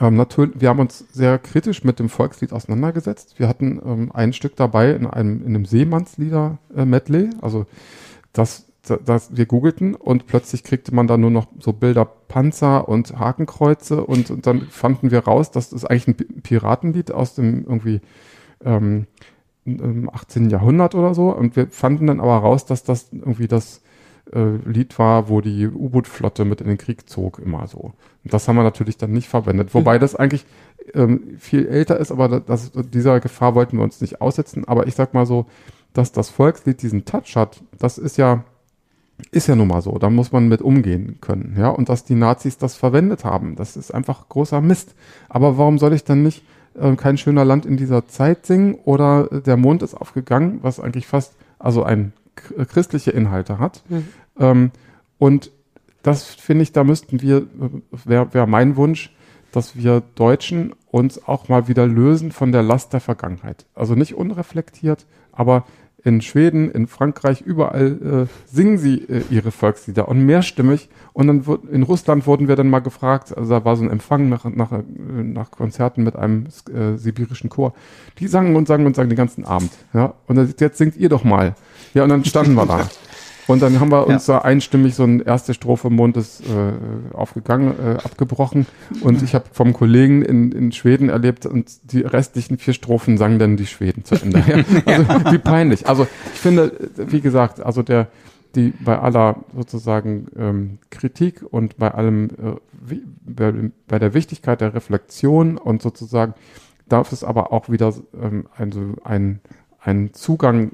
C: Ähm, natürlich, wir haben uns sehr kritisch mit dem Volkslied auseinandergesetzt. Wir hatten ähm, ein Stück dabei in einem, in einem Seemannslieder-Medley. Äh, also das, das, wir googelten und plötzlich kriegte man da nur noch so Bilder Panzer und Hakenkreuze und, und dann fanden wir raus, dass das eigentlich ein Piratenlied aus dem irgendwie ähm, im 18. Jahrhundert oder so. Und wir fanden dann aber raus, dass das irgendwie das äh, Lied war, wo die U-Boot-Flotte mit in den Krieg zog, immer so. Und das haben wir natürlich dann nicht verwendet. Wobei das eigentlich ähm, viel älter ist, aber das, dieser Gefahr wollten wir uns nicht aussetzen. Aber ich sag mal so, dass das Volkslied diesen Touch hat, das ist ja, ist ja nun mal so. Da muss man mit umgehen können. Ja, und dass die Nazis das verwendet haben, das ist einfach großer Mist. Aber warum soll ich dann nicht äh, kein schöner Land in dieser Zeit singen oder der Mond ist aufgegangen, was eigentlich fast also ein äh, christliche Inhalte hat. Mhm. Ähm, und das finde ich, da müssten wir, wäre wär mein Wunsch, dass wir Deutschen uns auch mal wieder lösen von der Last der Vergangenheit. Also nicht unreflektiert, aber in Schweden, in Frankreich, überall äh, singen sie äh, ihre Volkslieder und mehrstimmig. Und dann wird, in Russland wurden wir dann mal gefragt, also da war so ein Empfang nach, nach, äh, nach Konzerten mit einem äh, sibirischen Chor. Die sangen und sangen und sangen den ganzen Abend. Ja? Und jetzt singt ihr doch mal. Ja, und dann standen wir da. Und dann haben wir uns ja. da einstimmig so eine erste Strophe im Mond ist äh, aufgegangen, äh, abgebrochen. Und ich habe vom Kollegen in, in Schweden erlebt und die restlichen vier Strophen sangen dann die Schweden zu Ende. Also wie peinlich. Also ich finde, wie gesagt, also der die bei aller sozusagen ähm, Kritik und bei allem äh, wie, bei, bei der Wichtigkeit der Reflexion und sozusagen darf es aber auch wieder ähm, also ein ein Zugang,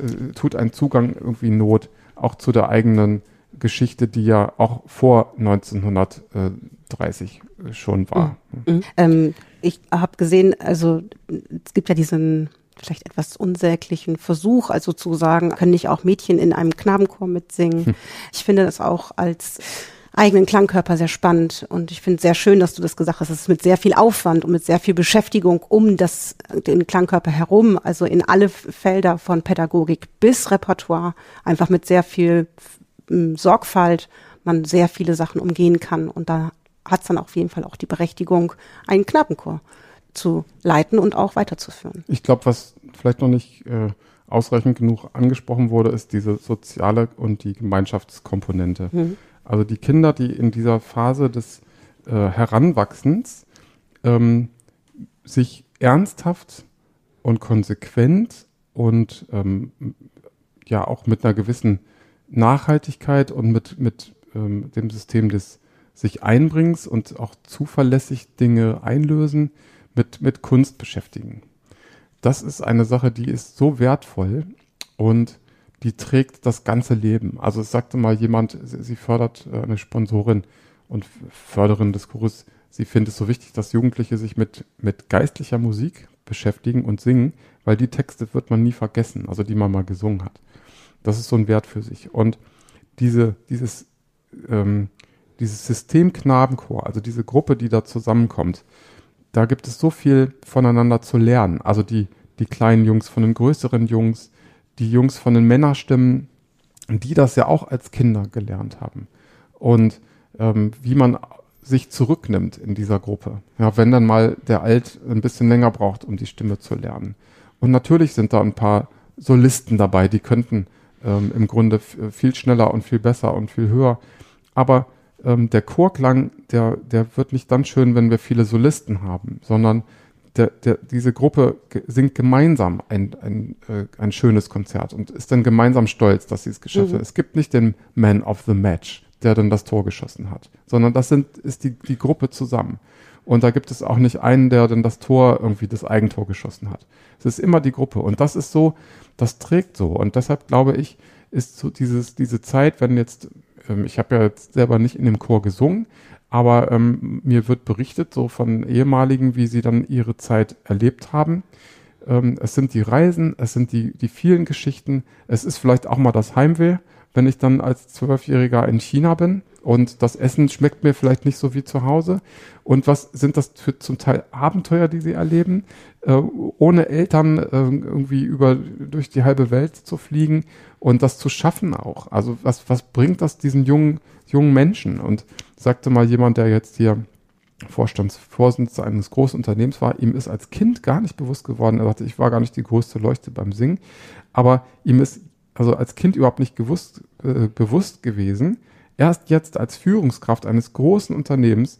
C: äh, äh, tut ein Zugang irgendwie Not, auch zu der eigenen Geschichte, die ja auch vor 1930 schon war.
B: Mhm. Mhm. Ähm, ich habe gesehen, also es gibt ja diesen vielleicht etwas unsäglichen Versuch, also zu sagen, können nicht auch Mädchen in einem Knabenchor mitsingen. Hm. Ich finde das auch als eigenen Klangkörper sehr spannend. Und ich finde sehr schön, dass du das gesagt hast. Es ist mit sehr viel Aufwand und mit sehr viel Beschäftigung um das, den Klangkörper herum, also in alle Felder von Pädagogik bis Repertoire, einfach mit sehr viel Sorgfalt man sehr viele Sachen umgehen kann. Und da hat es dann auf jeden Fall auch die Berechtigung, einen Knappenchor zu leiten und auch weiterzuführen.
C: Ich glaube, was vielleicht noch nicht äh, ausreichend genug angesprochen wurde, ist diese soziale und die Gemeinschaftskomponente. Mhm. Also die Kinder, die in dieser Phase des äh, Heranwachsens ähm, sich ernsthaft und konsequent und ähm, ja auch mit einer gewissen Nachhaltigkeit und mit, mit ähm, dem System des sich Einbringens und auch zuverlässig Dinge einlösen, mit, mit Kunst beschäftigen. Das ist eine Sache, die ist so wertvoll und die trägt das ganze Leben. Also es sagte mal jemand, sie fördert äh, eine Sponsorin und Förderin des Chores, sie findet es so wichtig, dass Jugendliche sich mit, mit geistlicher Musik beschäftigen und singen, weil die Texte wird man nie vergessen, also die man mal gesungen hat. Das ist so ein Wert für sich. Und diese, dieses, ähm, dieses System Knabenchor, also diese Gruppe, die da zusammenkommt, da gibt es so viel voneinander zu lernen. Also die, die kleinen Jungs von den größeren Jungs, die Jungs von den Männerstimmen, die das ja auch als Kinder gelernt haben. Und ähm, wie man sich zurücknimmt in dieser Gruppe. Ja, wenn dann mal der Alt ein bisschen länger braucht, um die Stimme zu lernen. Und natürlich sind da ein paar Solisten dabei, die könnten ähm, im Grunde viel schneller und viel besser und viel höher. Aber ähm, der Chorklang, der, der wird nicht dann schön, wenn wir viele Solisten haben, sondern der, der, diese Gruppe singt gemeinsam ein, ein, äh, ein schönes Konzert und ist dann gemeinsam stolz, dass sie es geschafft mhm. hat. Es gibt nicht den Man of the Match, der dann das Tor geschossen hat, sondern das sind, ist die, die Gruppe zusammen. Und da gibt es auch nicht einen, der dann das Tor irgendwie das Eigentor geschossen hat. Es ist immer die Gruppe. Und das ist so, das trägt so. Und deshalb glaube ich, ist so dieses, diese Zeit, wenn jetzt, ähm, ich habe ja jetzt selber nicht in dem Chor gesungen, aber ähm, mir wird berichtet so von ehemaligen, wie sie dann ihre Zeit erlebt haben. Ähm, es sind die Reisen, es sind die, die vielen Geschichten, es ist vielleicht auch mal das Heimweh, wenn ich dann als Zwölfjähriger in China bin und das Essen schmeckt mir vielleicht nicht so wie zu Hause. Und was sind das für zum Teil Abenteuer, die sie erleben, äh, ohne Eltern äh, irgendwie über durch die halbe Welt zu fliegen und das zu schaffen auch. Also was was bringt das diesen jungen jungen Menschen? Und sagte mal jemand, der jetzt hier Vorstandsvorsitzender eines großen Unternehmens war, ihm ist als Kind gar nicht bewusst geworden. Er sagte, ich war gar nicht die größte Leuchte beim Singen, aber ihm ist also als Kind überhaupt nicht gewusst, äh, bewusst gewesen, erst jetzt als Führungskraft eines großen Unternehmens,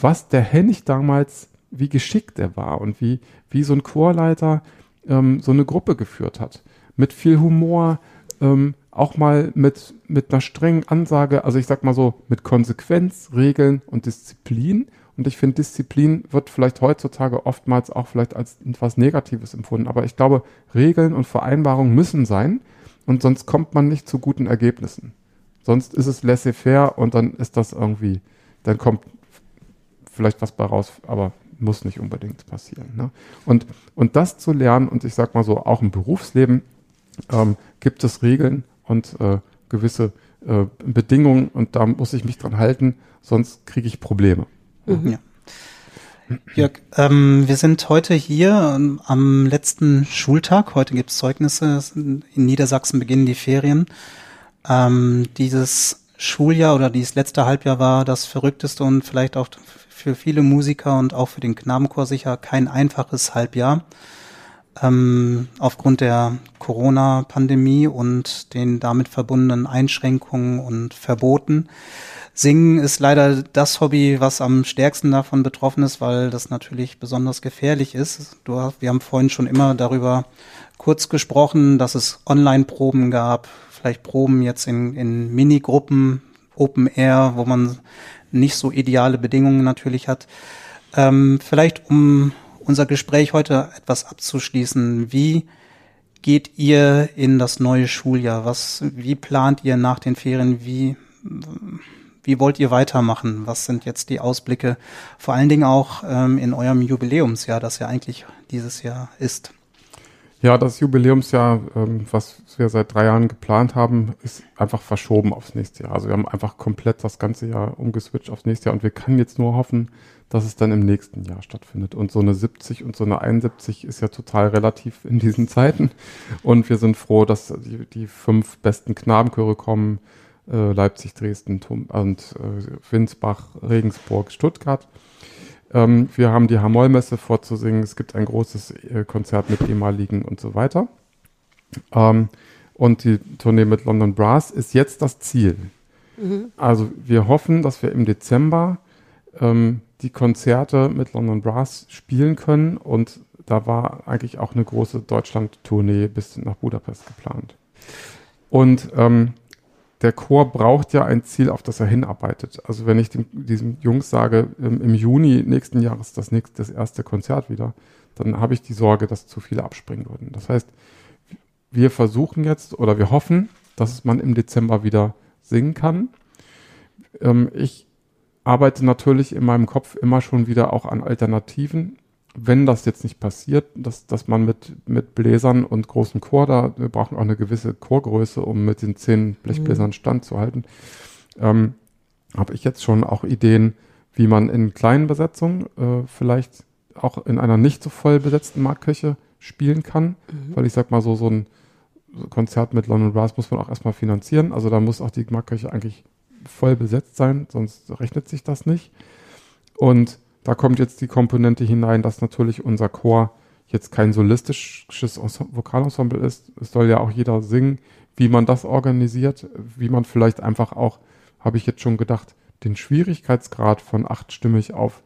C: was der Hennig damals, wie geschickt er war und wie, wie so ein Chorleiter ähm, so eine Gruppe geführt hat. Mit viel Humor, ähm, auch mal mit, mit einer strengen Ansage, also ich sag mal so, mit Konsequenz, Regeln und Disziplin. Und ich finde, Disziplin wird vielleicht heutzutage oftmals auch vielleicht als etwas Negatives empfunden. Aber ich glaube, Regeln und Vereinbarungen müssen sein und sonst kommt man nicht zu guten Ergebnissen. Sonst ist es laissez-faire und dann ist das irgendwie, dann kommt vielleicht was bei raus, aber muss nicht unbedingt passieren. Ne? Und, und das zu lernen, und ich sag mal so, auch im Berufsleben ähm, gibt es Regeln und äh, gewisse äh, Bedingungen und da muss ich mich dran halten, sonst kriege ich Probleme.
D: Mhm. Ja. Jörg, ähm, wir sind heute hier ähm, am letzten Schultag. Heute gibt es Zeugnisse. In Niedersachsen beginnen die Ferien. Ähm, dieses Schuljahr oder dieses letzte Halbjahr war das verrückteste und vielleicht auch für viele Musiker und auch für den Knabenchor sicher kein einfaches Halbjahr. Ähm, aufgrund der Corona-Pandemie und den damit verbundenen Einschränkungen und Verboten. Singen ist leider das Hobby, was am stärksten davon betroffen ist, weil das natürlich besonders gefährlich ist. Du, wir haben vorhin schon immer darüber kurz gesprochen, dass es Online-Proben gab, vielleicht Proben jetzt in, in Minigruppen, Open Air, wo man nicht so ideale Bedingungen natürlich hat. Ähm, vielleicht um unser Gespräch heute etwas abzuschließen, wie geht ihr in das neue Schuljahr? Was, wie plant ihr nach den Ferien? Wie, wie wollt ihr weitermachen? Was sind jetzt die Ausblicke? Vor allen Dingen auch ähm, in eurem Jubiläumsjahr, das ja eigentlich dieses Jahr ist.
C: Ja, das Jubiläumsjahr, ähm, was wir seit drei Jahren geplant haben, ist einfach verschoben aufs nächste Jahr. Also wir haben einfach komplett das ganze Jahr umgeswitcht aufs nächste Jahr und wir können jetzt nur hoffen, dass es dann im nächsten Jahr stattfindet. Und so eine 70 und so eine 71 ist ja total relativ in diesen Zeiten. Und wir sind froh, dass die, die fünf besten Knabenchöre kommen. Äh, Leipzig, Dresden Tum und äh, Winsbach, Regensburg, Stuttgart. Ähm, wir haben die Hamollmesse vorzusingen. Es gibt ein großes äh, Konzert mit ehemaligen und so weiter. Ähm, und die Tournee mit London Brass ist jetzt das Ziel. Mhm. Also wir hoffen, dass wir im Dezember ähm, die Konzerte mit London Brass spielen können. Und da war eigentlich auch eine große Deutschland-Tournee bis nach Budapest geplant. Und ähm, der Chor braucht ja ein Ziel, auf das er hinarbeitet. Also wenn ich dem, diesem Jungs sage, im, im, Juni nächsten Jahres das nächste, das erste Konzert wieder, dann habe ich die Sorge, dass zu viele abspringen würden. Das heißt, wir versuchen jetzt oder wir hoffen, dass man im Dezember wieder singen kann. Ähm, ich arbeite natürlich in meinem Kopf immer schon wieder auch an Alternativen wenn das jetzt nicht passiert, dass, dass man mit, mit Bläsern und großem Chor da, wir brauchen auch eine gewisse Chorgröße, um mit den zehn Blechbläsern mhm. standzuhalten, ähm, habe ich jetzt schon auch Ideen, wie man in kleinen Besetzungen äh, vielleicht auch in einer nicht so voll besetzten Marktkirche spielen kann, mhm. weil ich sag mal so, so ein Konzert mit London Brass muss man auch erstmal finanzieren, also da muss auch die Marktkirche eigentlich voll besetzt sein, sonst rechnet sich das nicht. Und da kommt jetzt die Komponente hinein, dass natürlich unser Chor jetzt kein solistisches Vokalensemble ist. Es soll ja auch jeder singen, wie man das organisiert, wie man vielleicht einfach auch, habe ich jetzt schon gedacht, den Schwierigkeitsgrad von achtstimmig auf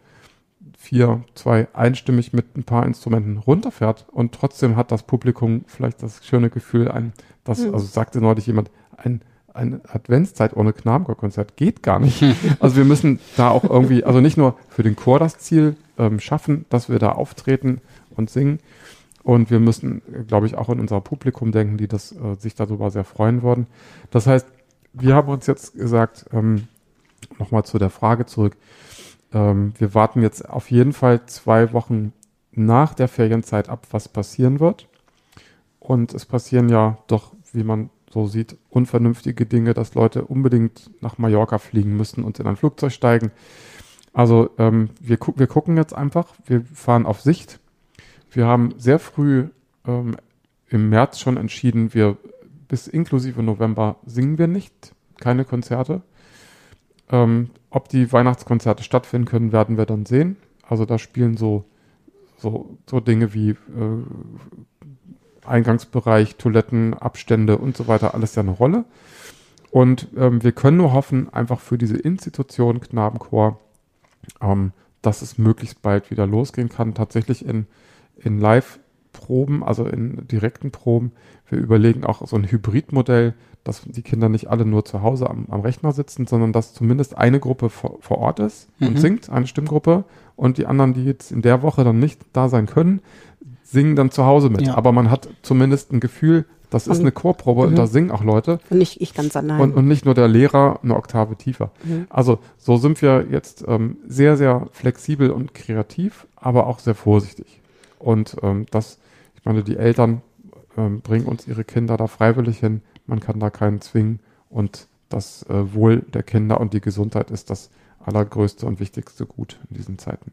C: vier, zwei einstimmig mit ein paar Instrumenten runterfährt und trotzdem hat das Publikum vielleicht das schöne Gefühl, ein, das, mhm. also sagte neulich jemand, ein eine Adventszeit ohne Knabenchorkonzert geht gar nicht. Also wir müssen da auch irgendwie, also nicht nur für den Chor das Ziel ähm, schaffen, dass wir da auftreten und singen. Und wir müssen, glaube ich, auch in unser Publikum denken, die das äh, sich darüber sehr freuen würden. Das heißt, wir haben uns jetzt gesagt, ähm, nochmal zu der Frage zurück. Ähm, wir warten jetzt auf jeden Fall zwei Wochen nach der Ferienzeit ab, was passieren wird. Und es passieren ja doch, wie man so sieht, unvernünftige Dinge, dass Leute unbedingt nach Mallorca fliegen müssen und in ein Flugzeug steigen. Also ähm, wir, gu wir gucken jetzt einfach, wir fahren auf Sicht. Wir haben sehr früh ähm, im März schon entschieden, wir bis inklusive November singen wir nicht, keine Konzerte. Ähm, ob die Weihnachtskonzerte stattfinden können, werden wir dann sehen. Also da spielen so, so, so Dinge wie äh, Eingangsbereich, Toiletten, Abstände und so weiter, alles ja eine Rolle. Und ähm, wir können nur hoffen, einfach für diese Institution Knabenchor, ähm, dass es möglichst bald wieder losgehen kann. Tatsächlich in, in Live-Proben, also in direkten Proben. Wir überlegen auch so ein Hybridmodell, dass die Kinder nicht alle nur zu Hause am, am Rechner sitzen, sondern dass zumindest eine Gruppe vor, vor Ort ist und mhm. singt, eine Stimmgruppe, und die anderen, die jetzt in der Woche dann nicht da sein können, singen dann zu Hause mit. Ja. Aber man hat zumindest ein Gefühl, das ist eine Chorprobe mhm. und da singen auch Leute.
B: Und nicht ich ganz allein.
C: Und, und nicht nur der Lehrer eine Oktave tiefer. Mhm. Also so sind wir jetzt ähm, sehr, sehr flexibel und kreativ, aber auch sehr vorsichtig. Und ähm, das, ich meine, die Eltern ähm, bringen uns ihre Kinder da freiwillig hin. Man kann da keinen zwingen. Und das äh, Wohl der Kinder und die Gesundheit ist das allergrößte und wichtigste Gut in diesen Zeiten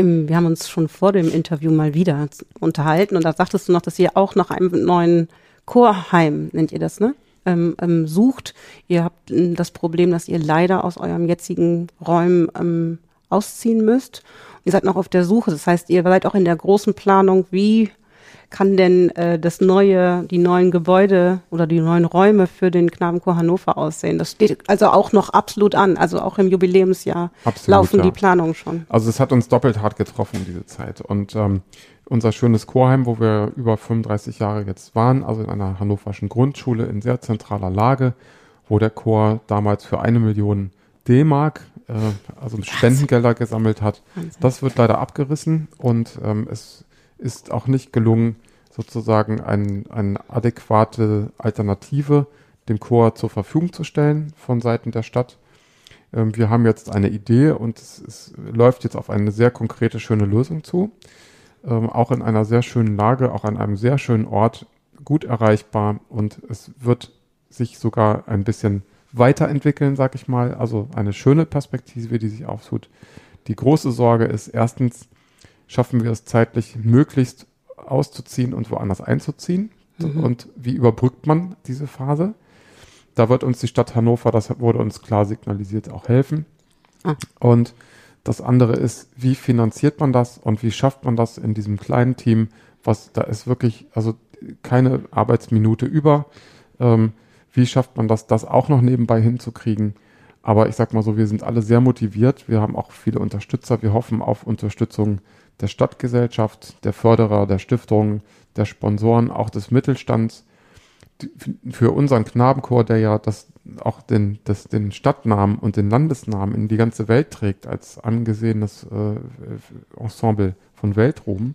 B: im, wir haben uns schon vor dem Interview mal wieder unterhalten und da sagtest du noch, dass ihr auch nach einem neuen Chorheim, nennt ihr das, ne? Ähm, ähm, sucht. Ihr habt ähm, das Problem, dass ihr leider aus eurem jetzigen Räumen ähm, ausziehen müsst. Ihr seid noch auf der Suche. Das heißt, ihr seid auch in der großen Planung, wie kann denn äh, das neue, die neuen Gebäude oder die neuen Räume für den Knabenchor Hannover aussehen? Das steht also auch noch absolut an. Also auch im Jubiläumsjahr absolut, laufen ja. die Planungen schon.
C: Also es hat uns doppelt hart getroffen, diese Zeit. Und ähm, unser schönes Chorheim, wo wir über 35 Jahre jetzt waren, also in einer hannoverschen Grundschule in sehr zentraler Lage, wo der Chor damals für eine Million D-Mark, äh, also Spendengelder gesammelt hat. Wahnsinn. Das wird leider abgerissen und ähm, es ist auch nicht gelungen, sozusagen ein, eine adäquate Alternative dem Chor zur Verfügung zu stellen von Seiten der Stadt. Ähm, wir haben jetzt eine Idee und es, es, läuft jetzt auf eine sehr konkrete, schöne Lösung zu. Ähm, auch in einer sehr schönen Lage, auch an einem sehr schönen Ort, gut erreichbar und es wird sich sogar ein bisschen weiterentwickeln, sag ich mal. Also eine schöne Perspektive, die sich auftut. Die große Sorge ist erstens, schaffen wir es zeitlich möglichst auszuziehen und woanders einzuziehen? Mhm. Und wie überbrückt man diese Phase? Da wird uns die Stadt Hannover, das wurde uns klar signalisiert, auch helfen. Ah. Und das andere ist, wie finanziert man das und wie schafft man das in diesem kleinen Team, was da ist wirklich, also keine Arbeitsminute über. Ähm, wie schafft man das, das auch noch nebenbei hinzukriegen? Aber ich sag mal so, wir sind alle sehr motiviert. Wir haben auch viele Unterstützer. Wir hoffen auf Unterstützung der Stadtgesellschaft, der Förderer, der Stiftung, der Sponsoren, auch des Mittelstands. Für unseren Knabenchor, der ja das, auch den, das, den Stadtnamen und den Landesnamen in die ganze Welt trägt, als angesehenes äh, Ensemble von Weltruhm,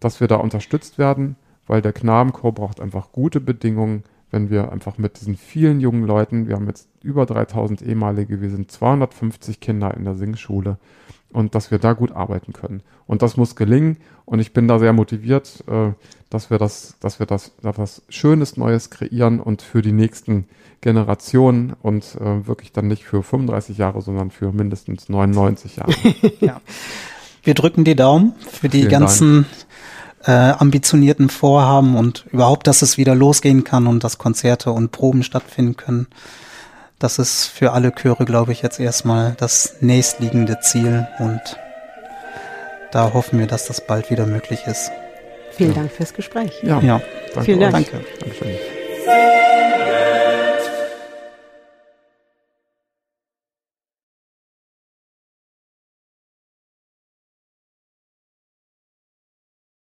C: dass wir da unterstützt werden, weil der Knabenchor braucht einfach gute Bedingungen, wenn wir einfach mit diesen vielen jungen Leuten, wir haben jetzt über 3000 ehemalige, wir sind 250 Kinder in der Singschule, und dass wir da gut arbeiten können. Und das muss gelingen. Und ich bin da sehr motiviert, äh, dass wir das, dass wir das, da was Schönes Neues kreieren und für die nächsten Generationen und äh, wirklich dann nicht für 35 Jahre, sondern für mindestens 99 Jahre.
D: ja. Wir drücken die Daumen für die Vielen ganzen äh, ambitionierten Vorhaben und überhaupt, dass es wieder losgehen kann und dass Konzerte und Proben stattfinden können. Das ist für alle Chöre, glaube ich, jetzt erstmal das nächstliegende Ziel und da hoffen wir, dass das bald wieder möglich ist.
B: Vielen ja. Dank fürs Gespräch.
C: Ja, ja.
B: Danke Vielen Dank.
D: Danke. Dankeschön.